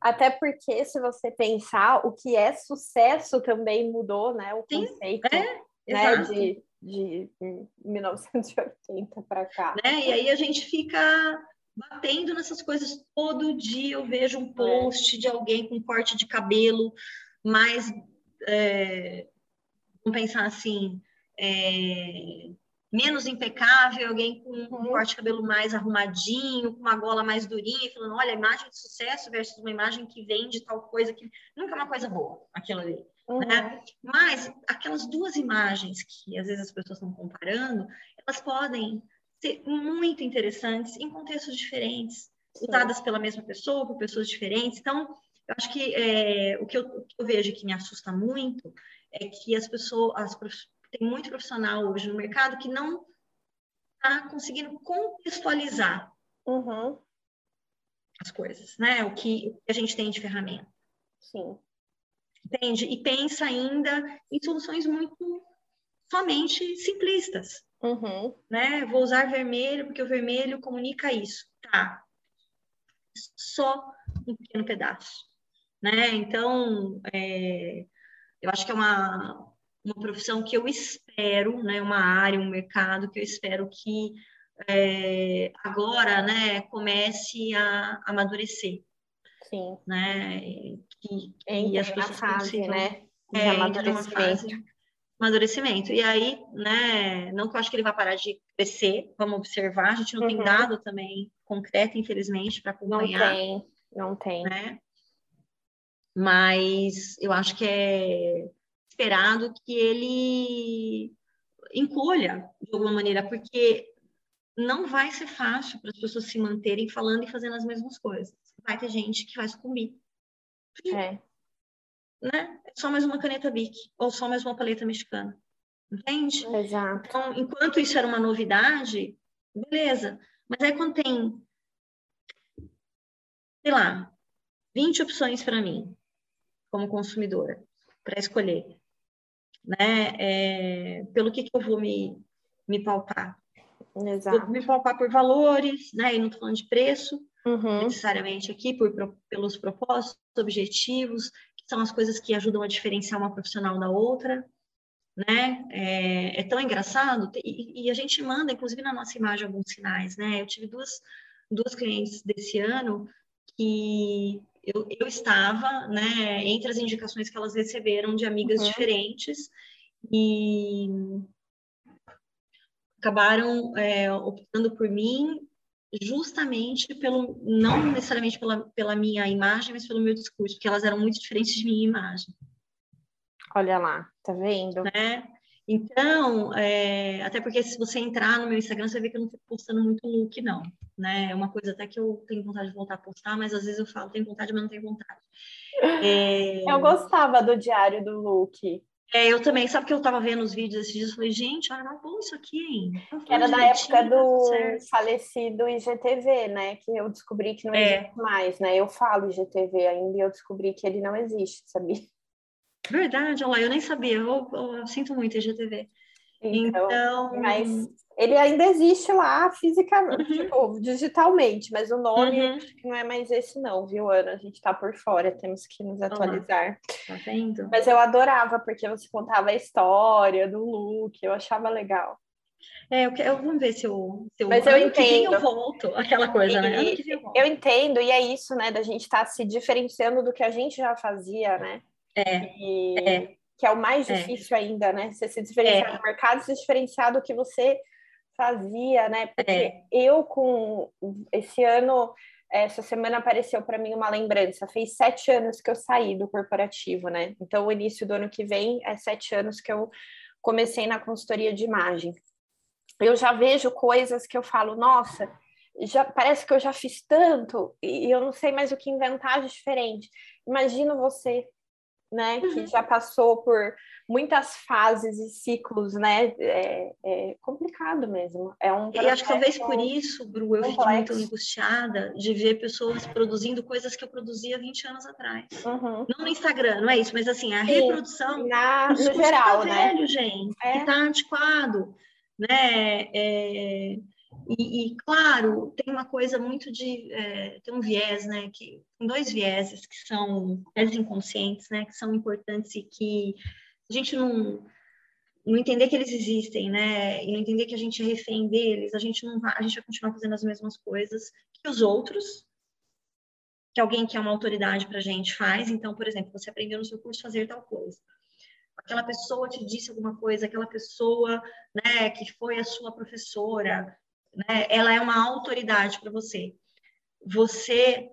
Até porque, se você pensar, o que é sucesso também mudou, né? O Sim, conceito. É né, de, de 1980 para cá. Né? E aí a gente fica batendo nessas coisas todo dia. Eu vejo um post é. de alguém com corte de cabelo, mas é, vamos pensar assim. É, menos impecável, alguém com um uhum. corte de cabelo mais arrumadinho, com uma gola mais durinha, falando, olha, imagem de sucesso versus uma imagem que vende tal coisa que nunca é uma coisa boa, aquilo ali. Uhum. Né? Mas aquelas duas imagens que às vezes as pessoas estão comparando, elas podem ser muito interessantes em contextos diferentes, Sim. usadas pela mesma pessoa, por pessoas diferentes. Então, eu acho que é, o, que eu, o, que eu, vejo que me assusta muito é que as pessoas, as, tem muito profissional hoje no mercado que não está conseguindo contextualizar uhum. as coisas, né? O que, a gente tem de ferramenta. Sim. Entende? E pensa ainda em soluções muito somente simplistas. Uhum. Né? Vou usar vermelho porque o vermelho comunica isso. Tá. Só um pequeno pedaço. Né? Então, é, eu acho que é uma, uma profissão que eu espero, né? uma área, um mercado que eu espero que é, agora né, comece a amadurecer. Sim. Né? Que, que as pessoas fase, consigam, né? De é, amadurecimento amadurecimento. E aí, né, não que eu acho que ele vai parar de crescer, vamos observar, a gente não uhum. tem dado também concreto, infelizmente, para acompanhar. Não tem, não tem. Né? Mas eu acho que é esperado que ele encolha de alguma maneira, porque não vai ser fácil para as pessoas se manterem falando e fazendo as mesmas coisas. Vai ter gente que vai sucumbir. É né? É só mais uma caneta Bic ou só mais uma paleta mexicana. Entende? Exato. Então, enquanto isso era uma novidade, beleza. Mas aí quando tem, sei lá, 20 opções para mim, como consumidora, para escolher, né? É, pelo que, que eu vou me, me pautar? Exato. Vou me pautar por valores, né? E não estou falando de preço, uhum. necessariamente aqui, por, pelos propósitos, objetivos, são as coisas que ajudam a diferenciar uma profissional da outra, né? É, é tão engraçado e, e, a gente manda, inclusive na nossa imagem, alguns sinais, né? Eu tive duas, duas clientes desse ano que eu, eu estava, né, entre as indicações que elas receberam de amigas uhum. diferentes e acabaram é, optando por mim justamente pelo, não necessariamente pela, pela minha imagem, mas pelo meu discurso, porque elas eram muito diferentes de minha imagem. Olha lá, tá vendo? Né? Então, é, até porque se você entrar no meu Instagram, você vê que eu não fico postando muito look, não. Né? É uma coisa até que eu tenho vontade de voltar a postar, mas às vezes eu falo, tenho vontade, mas não tenho vontade. É... Eu gostava do diário do look. É, eu também, sabe que eu tava vendo os vídeos esses dias, eu falei, gente, olha, não bom isso aqui, hein? Que era da época do tá falecido IGTV, né? Que eu descobri que não é. existe mais, né? Eu falo IGTV ainda e eu descobri que ele não existe, sabia? Verdade, olha lá, eu nem sabia, eu, eu, eu sinto muito IGTV. Então, então, mas ele ainda existe lá fisicamente, uhum. tipo, digitalmente, mas o nome uhum. acho que não é mais esse não, viu, Ana? A gente tá por fora, temos que nos atualizar. Tá vendo? Mas eu adorava, porque você contava a história do look, eu achava legal. É, eu, vamos ver se eu, se eu Mas eu entendo. eu volto, aquela coisa, e, né? Eu, eu, entendo, e é isso, né, da gente estar tá se diferenciando do que a gente já fazia, né? É, e... é que é o mais é. difícil é. ainda, né? Você se diferenciar é. no mercado, se diferenciar do que você fazia, né? Porque é. eu com esse ano, essa semana apareceu para mim uma lembrança. Fez sete anos que eu saí do corporativo, né? Então o início do ano que vem é sete anos que eu comecei na consultoria de imagem. Eu já vejo coisas que eu falo, nossa, já parece que eu já fiz tanto e eu não sei mais o que inventar de diferente. Imagino você né, uhum. que já passou por muitas fases e ciclos, né, é, é complicado mesmo. É um e acho que talvez por isso, Bru, eu fiquei muito angustiada de ver pessoas produzindo coisas que eu produzia 20 anos atrás. Uhum. Não no Instagram, não é isso, mas assim, a Sim, reprodução na, no geral, tá né? velho, gente, é. que tá antiquado, né, é, e, e, claro, tem uma coisa muito de. É, tem um viés, né? Que, dois vieses que são viés inconscientes, né? Que são importantes e que a gente não, não entender que eles existem, né? E não entender que a gente é refém deles, a gente não vai, a gente vai continuar fazendo as mesmas coisas que os outros, que alguém que é uma autoridade para a gente faz. Então, por exemplo, você aprendeu no seu curso fazer tal coisa. aquela pessoa te disse alguma coisa, aquela pessoa, né, que foi a sua professora, né, ela é uma autoridade para você. Você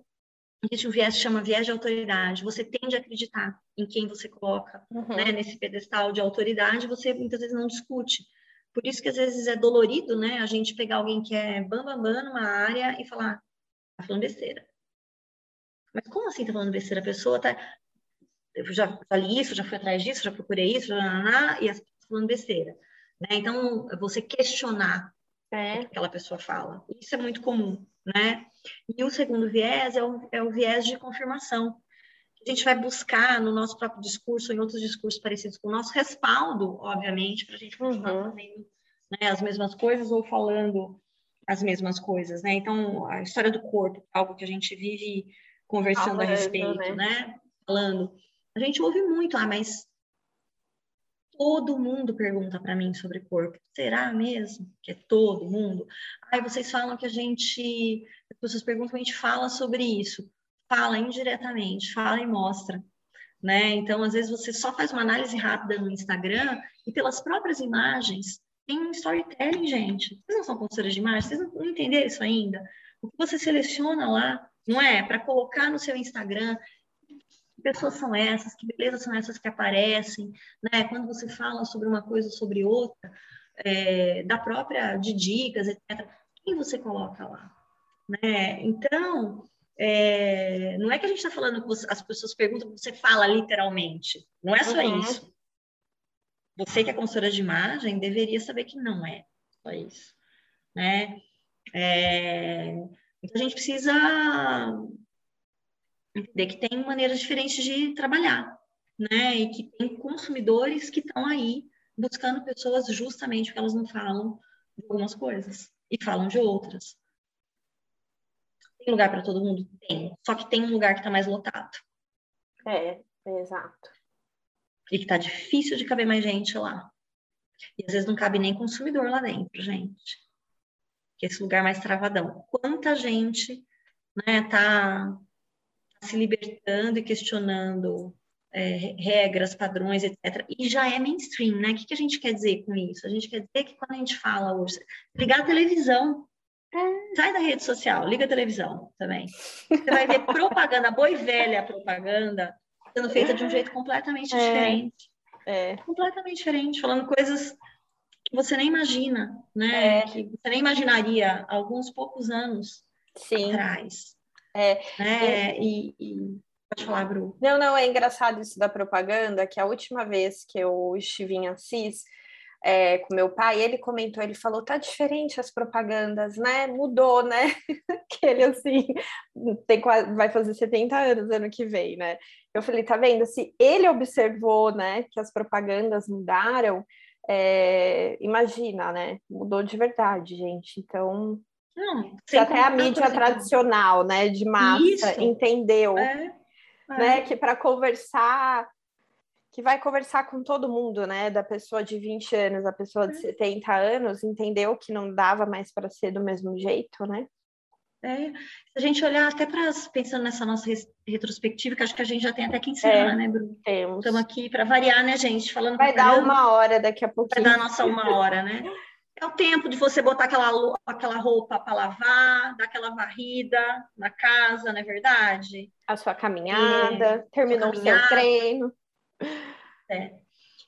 existe um viés que chama viés de autoridade. Você tende a acreditar em quem você coloca uhum. né, nesse pedestal de autoridade, você muitas vezes não discute. Por isso que às vezes é dolorido, né, a gente pegar alguém que é bambambam bam, bam numa área e falar, tá falando besteira. Mas como assim tá falando besteira? A pessoa tá. Eu já, já li isso, já fui atrás disso, já procurei isso, já, e as pessoas falando besteira. Né? Então, você questionar é. aquela pessoa fala. Isso é muito comum, né? E o segundo viés é o, é o viés de confirmação. A gente vai buscar no nosso próprio discurso, em outros discursos parecidos com o nosso, respaldo, obviamente, para a gente continuar uhum. fazendo né, as mesmas coisas ou falando as mesmas coisas, né? Então, a história do corpo, algo que a gente vive conversando a respeito, né? né? Falando. A gente ouve muito, ah, mas todo mundo pergunta para mim sobre corpo. Será mesmo que é todo mundo? Aí vocês falam que a gente, as pessoas perguntam, a gente fala sobre isso. Fala indiretamente, fala e mostra. Né? Então, às vezes, você só faz uma análise rápida no Instagram e pelas próprias imagens tem um storytelling, gente. Vocês não são consultoras de imagem? Vocês não entenderam isso ainda? O que você seleciona lá não é? Para colocar no seu Instagram que pessoas são essas, que belezas são essas que aparecem, né? Quando você fala sobre uma coisa sobre outra, é, da própria de dicas, etc. Quem você coloca lá, né? Então, é, não é que a gente está falando que você, as pessoas perguntam, você fala literalmente. Não é só uhum. isso. Você que é consultora de imagem deveria saber que não é só isso, né? É, então, a gente precisa entender que tem maneiras diferentes de trabalhar, né? E que tem consumidores que estão aí buscando pessoas justamente porque elas não falam de algumas coisas e falam de outras. Tem lugar para todo mundo? Tem. Só que tem um lugar que está mais lotado. É, é, exato. E que está difícil de caber mais gente lá. E às vezes não cabe nem consumidor lá dentro, gente que é esse lugar mais travadão. Quanta gente né, tá se libertando e questionando é, regras, padrões, etc. E já é mainstream, né? O que, que a gente quer dizer com isso? A gente quer dizer que quando a gente fala hoje, ligar a televisão, sai da rede social, liga a televisão também. Você vai ver propaganda, boi velha propaganda, sendo feita de um jeito completamente é. diferente. É. Completamente diferente, falando coisas que você nem imagina, né? É. Que você nem imaginaria alguns poucos anos Sim. atrás. É. Né? E, e... Pode falar, Bru. Não, não, é engraçado isso da propaganda, que a última vez que eu estive em Assis, é, com meu pai, ele comentou, ele falou, tá diferente as propagandas, né? Mudou, né? que ele, assim, tem, vai fazer 70 anos ano que vem, né? Eu falei, tá vendo? Se ele observou, né, que as propagandas mudaram, é, imagina, né? Mudou de verdade, gente. Então, não, até a mídia tradicional, né, de massa, Isso. entendeu, é, é. né, que para conversar, que vai conversar com todo mundo, né, da pessoa de 20 anos, a pessoa de 70 é. anos, entendeu que não dava mais para ser do mesmo jeito, né? É, se a gente olhar até para pensando nessa nossa retrospectiva, que acho que a gente já tem até que encerrar, é, né, Bruno? Temos. Estamos aqui para variar, né, gente? Falando Vai dar uma hora daqui a pouquinho. Vai dar a nossa uma hora, né? É o tempo de você botar aquela, aquela roupa para lavar, dar aquela varrida na casa, não é verdade? A sua caminhada, é, terminou caminhada. o seu treino. É.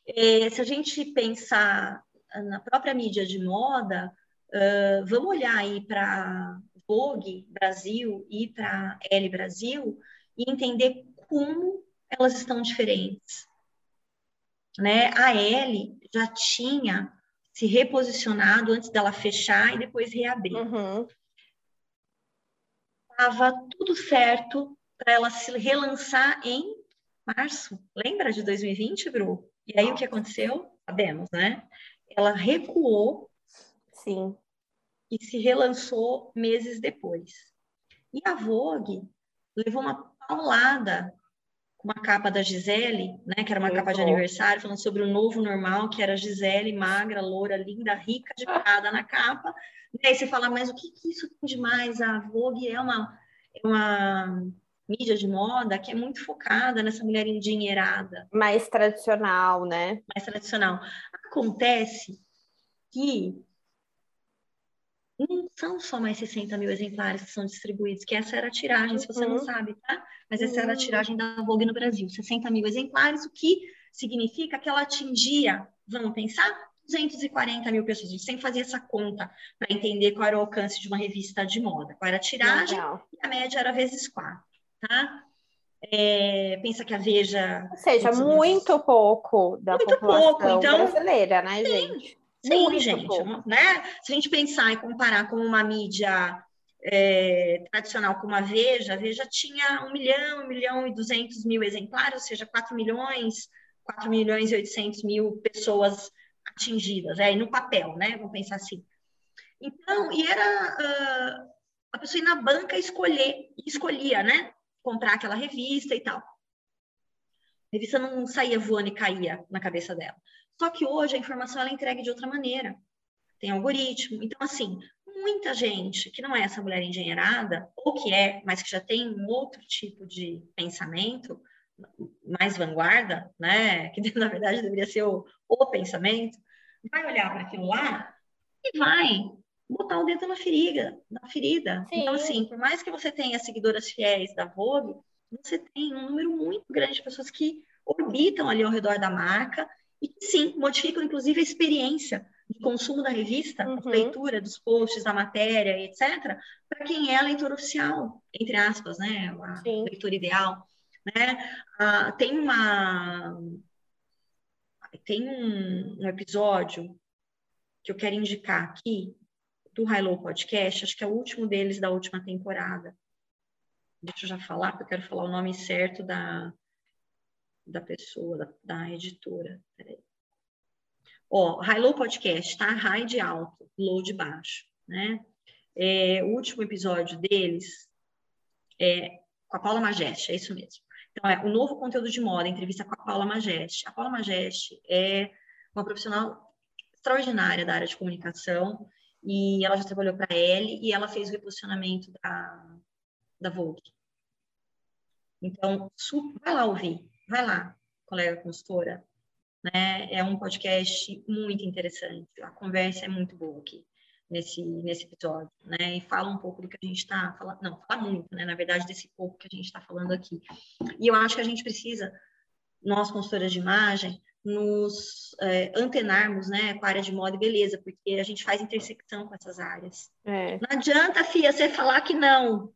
é. se a gente pensar na própria mídia de moda, uh, vamos olhar aí para Vogue Brasil e para L Brasil e entender como elas estão diferentes. Né? A L já tinha se reposicionado antes dela fechar e depois reabrir. Uhum. Tava tudo certo para ela se relançar em março. Lembra de 2020, Bru? E aí o que aconteceu? Sabemos, né? Ela recuou. Sim e se relançou meses depois. E a Vogue levou uma paulada uma capa da Gisele, né, que era uma Eu capa de aniversário, falando sobre o novo normal, que era Gisele, magra, loura, linda, rica de parada na capa. E aí você fala, mas o que, que isso tem demais? A Vogue é uma, é uma mídia de moda que é muito focada nessa mulher endinheirada. Mais tradicional, né? Mais tradicional. Acontece que não são só mais 60 mil exemplares que são distribuídos, que essa era a tiragem, se você uhum. não sabe, tá? Mas essa uhum. era a uhum. tiragem da Vogue no Brasil, 60 mil exemplares, o que significa que ela atingia, vamos pensar, 240 mil pessoas. A gente sempre fazia essa conta para entender qual era o alcance de uma revista de moda, qual era a tiragem, Legal. e a média era vezes quatro, tá? É, pensa que a Veja... Ou seja, muito pouco da muito população pouco. Então, brasileira, né, sim, gente? Sim, muito gente. Pouco. Né? Se a gente pensar e comparar com uma mídia é, tradicional como a Veja, a Veja tinha 1 milhão, 1 milhão e 200 mil exemplares, ou seja, 4 milhões, 4 milhões e 800 mil pessoas atingidas, é, no papel, né? Vamos pensar assim. Então, e era uh, a pessoa ir na banca escolher, escolhia, né? Comprar aquela revista e tal. A revista não saía voando e caía na cabeça dela. Só que hoje a informação ela é entregue de outra maneira. Tem algoritmo. Então, assim, muita gente que não é essa mulher engenheirada, ou que é, mas que já tem um outro tipo de pensamento, mais vanguarda, né? Que na verdade deveria ser o, o pensamento, vai olhar para aquilo lá e vai botar o dedo na ferida, na ferida. Sim. Então, assim, por mais que você tenha seguidoras fiéis da Vogue, você tem um número muito grande de pessoas que orbitam ali ao redor da marca e que sim, modificam inclusive a experiência de consumo da revista, uhum. leitura dos posts, da matéria, etc., para quem é a leitora oficial, entre aspas, né? A sim. leitura ideal. Né? Ah, tem uma tem um, um, episódio que eu quero indicar aqui do High Low Podcast, acho que é o último deles da última temporada. Deixa eu já falar, porque eu quero falar o nome certo da, da pessoa, da, da editora. Peraí. Ó, High Low Podcast, tá? High de alto, low de baixo, né? É, o último episódio deles é com a Paula Majeste, é isso mesmo. Então, é o novo conteúdo de moda, entrevista com a Paula Majeste. A Paula Majeste é uma profissional extraordinária da área de comunicação e ela já trabalhou para a L e ela fez o reposicionamento da, da Vogue. Então, vai lá ouvir, vai lá, colega consultora. Né? É um podcast muito interessante, a conversa é muito boa aqui nesse, nesse episódio, né? E fala um pouco do que a gente está falando, não, fala muito, né? Na verdade, desse pouco que a gente está falando aqui. E eu acho que a gente precisa, nós consultoras de imagem, nos é, antenarmos, né, com a área de moda e beleza, porque a gente faz intersecção com essas áreas. É. Não adianta, Fia, você falar que não,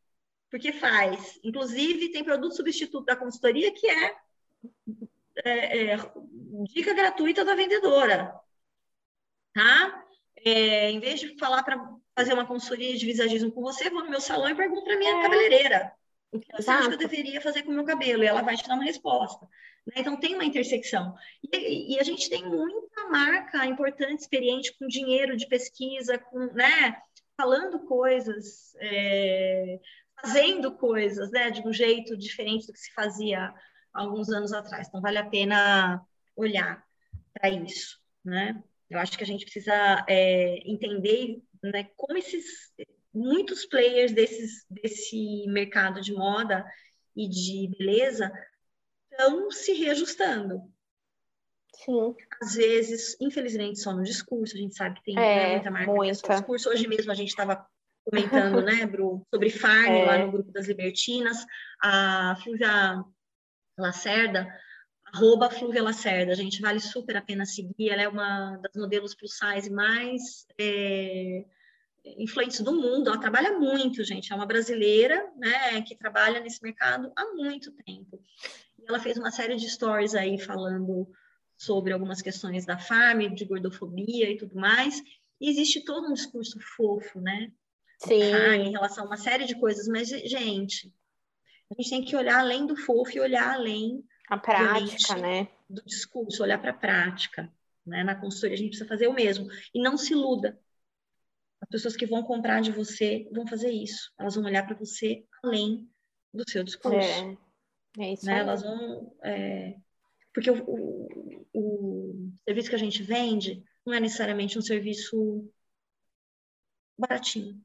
porque faz. Inclusive, tem produto substituto da consultoria que é, é, é dica gratuita da vendedora, tá? É, em vez de falar para fazer uma consultoria de visagismo com você, vou no meu salão e pergunto para minha é. cabeleireira o que você acha que eu deveria fazer com o meu cabelo? E ela vai te dar uma resposta. Né? Então, tem uma intersecção. E, e, a gente tem muita marca importante, experiente, com dinheiro de pesquisa, com, né, falando coisas, é, fazendo coisas né, de um jeito diferente do que se fazia alguns anos atrás. Então, vale a pena olhar para isso. Né? Eu acho que a gente precisa é, entender né, como esses muitos players desses, desse mercado de moda e de beleza estão se reajustando. Sim. Às vezes, infelizmente, só no discurso, a gente sabe que tem é, muita marca muita. no discurso. Hoje mesmo a gente estava comentando, né, Bru, sobre Farm, é. lá no grupo das Libertinas. A Flúvia Lacerda arroba Flúvia Lacerda, gente, vale super a pena seguir, ela é uma das modelos plus size mais é, influentes do mundo, ela trabalha muito, gente, é uma brasileira, né, que trabalha nesse mercado há muito tempo. E ela fez uma série de stories aí falando sobre algumas questões da farm, de gordofobia e tudo mais, e existe todo um discurso fofo, né, Sim. em relação a uma série de coisas, mas, gente, a gente tem que olhar além do fofo e olhar além a prática, né? Do discurso, olhar para a prática. Né? Na consultoria a gente precisa fazer o mesmo. E não se iluda. As pessoas que vão comprar de você vão fazer isso. Elas vão olhar para você além do seu discurso. É, é isso né? Elas vão. É... Porque o, o, o serviço que a gente vende não é necessariamente um serviço baratinho.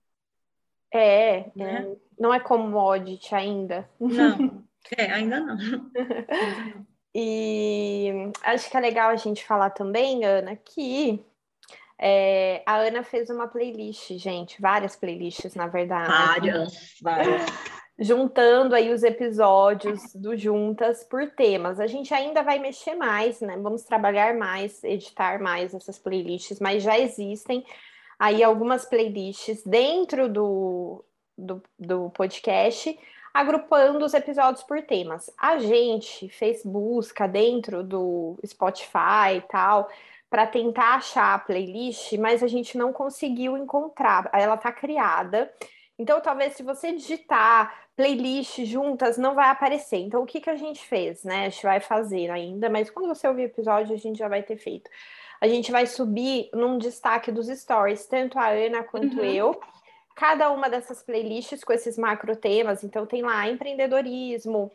É, né? é, não é commodity ainda. Não, é, ainda não. e acho que é legal a gente falar também, Ana, que é, a Ana fez uma playlist, gente, várias playlists, na verdade. Várias, várias. Juntando aí os episódios do Juntas por temas. A gente ainda vai mexer mais, né? Vamos trabalhar mais, editar mais essas playlists, mas já existem aí algumas playlists dentro do, do, do podcast, agrupando os episódios por temas. A gente fez busca dentro do Spotify e tal para tentar achar a playlist, mas a gente não conseguiu encontrar. Ela está criada. Então, talvez se você digitar playlist juntas, não vai aparecer. Então, o que, que a gente fez, né? A gente vai fazer ainda, mas quando você ouvir o episódio, a gente já vai ter feito. A gente vai subir num destaque dos stories, tanto a Ana quanto uhum. eu, cada uma dessas playlists com esses macro temas. Então, tem lá empreendedorismo,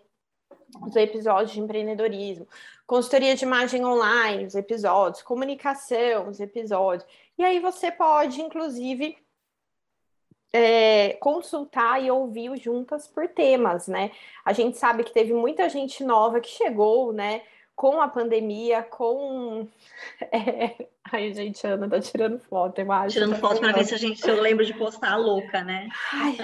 os episódios de empreendedorismo, consultoria de imagem online, os episódios, comunicação, os episódios. E aí você pode, inclusive, é, consultar e ouvir juntas por temas, né? A gente sabe que teve muita gente nova que chegou, né? Com a pandemia, com. É... Ai, gente, Ana tá tirando foto, eu acho. Tirando tá foto para ver se a gente se eu lembro de postar a louca, né? Ai,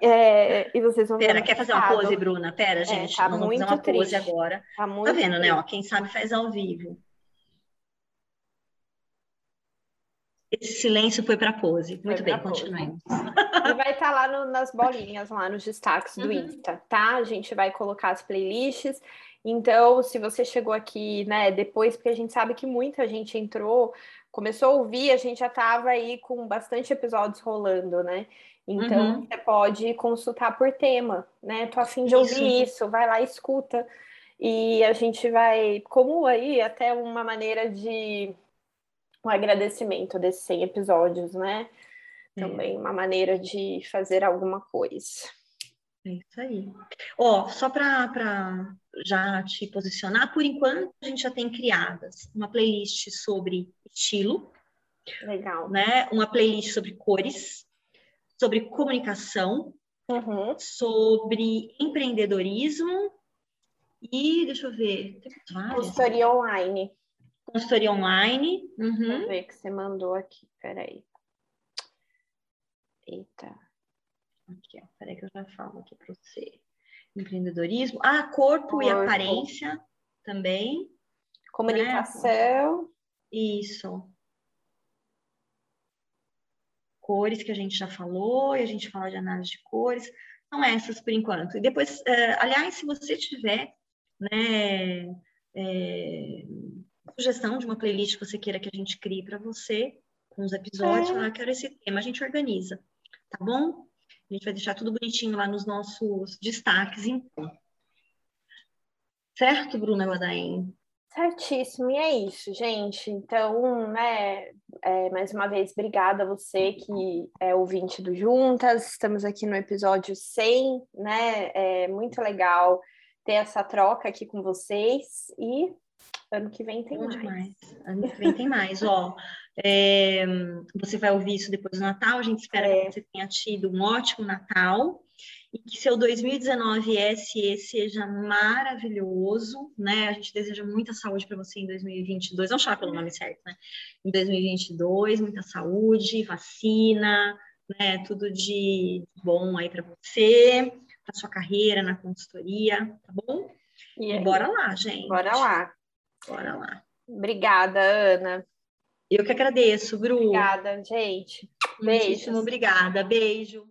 é... E vocês vão Pera, quer fazer uma pose, Bruna? Pera, é, gente. É, tá vamos fazer uma triste. pose agora. Tá, muito tá vendo, triste. né? Ó, quem sabe faz ao vivo. Esse silêncio foi para pose. Muito foi bem, continuemos. E vai estar tá lá no, nas bolinhas, lá nos destaques do uhum. Insta, tá? A gente vai colocar as playlists então, se você chegou aqui, né, depois, porque a gente sabe que muita gente entrou, começou a ouvir, a gente já estava aí com bastante episódios rolando, né? Então, uhum. você pode consultar por tema, né? Tô afim de ouvir isso. isso, vai lá escuta. E a gente vai, como aí, até uma maneira de um agradecimento desses 100 episódios, né? Também é. uma maneira de fazer alguma coisa. É isso aí. Ó, só para já te posicionar, por enquanto a gente já tem criadas uma playlist sobre estilo. Legal. Né? Uma playlist sobre cores, sobre comunicação, uhum. sobre empreendedorismo e deixa eu ver. Consultoria online. Consultoria online. Uhum. Deixa eu ver que você mandou aqui. Peraí. Eita. Aqui, ó. Peraí que eu já falo aqui para você. Empreendedorismo. Ah, corpo, corpo, e aparência também. Comunicação. Né? Isso. Cores que a gente já falou, e a gente fala de análise de cores. São essas por enquanto. E depois, uh, aliás, se você tiver, né, é, sugestão de uma playlist que você queira que a gente crie para você, com os episódios, é. ah, quero esse tema, a gente organiza, tá bom? A gente vai deixar tudo bonitinho lá nos nossos destaques, então. Certo, Bruna Guadain? Certíssimo, e é isso, gente. Então, né, é, mais uma vez, obrigada a você que é ouvinte do Juntas. Estamos aqui no episódio 100, né? É muito legal ter essa troca aqui com vocês e ano que vem tem mais. mais. Ano que vem tem mais, ó. É, você vai ouvir isso depois do Natal. A gente espera é. que você tenha tido um ótimo Natal e que seu 2019 SE seja maravilhoso, né? A gente deseja muita saúde para você em 2022. Vamos chamar pelo nome certo, né? Em 2022, muita saúde, vacina, né? Tudo de bom aí para você, para sua carreira na consultoria, tá bom? E, e bora lá, gente. Bora lá. Bora lá. Obrigada, Ana. Eu que agradeço, Bru. Obrigada, gente. Beijo. Obrigada. Beijo.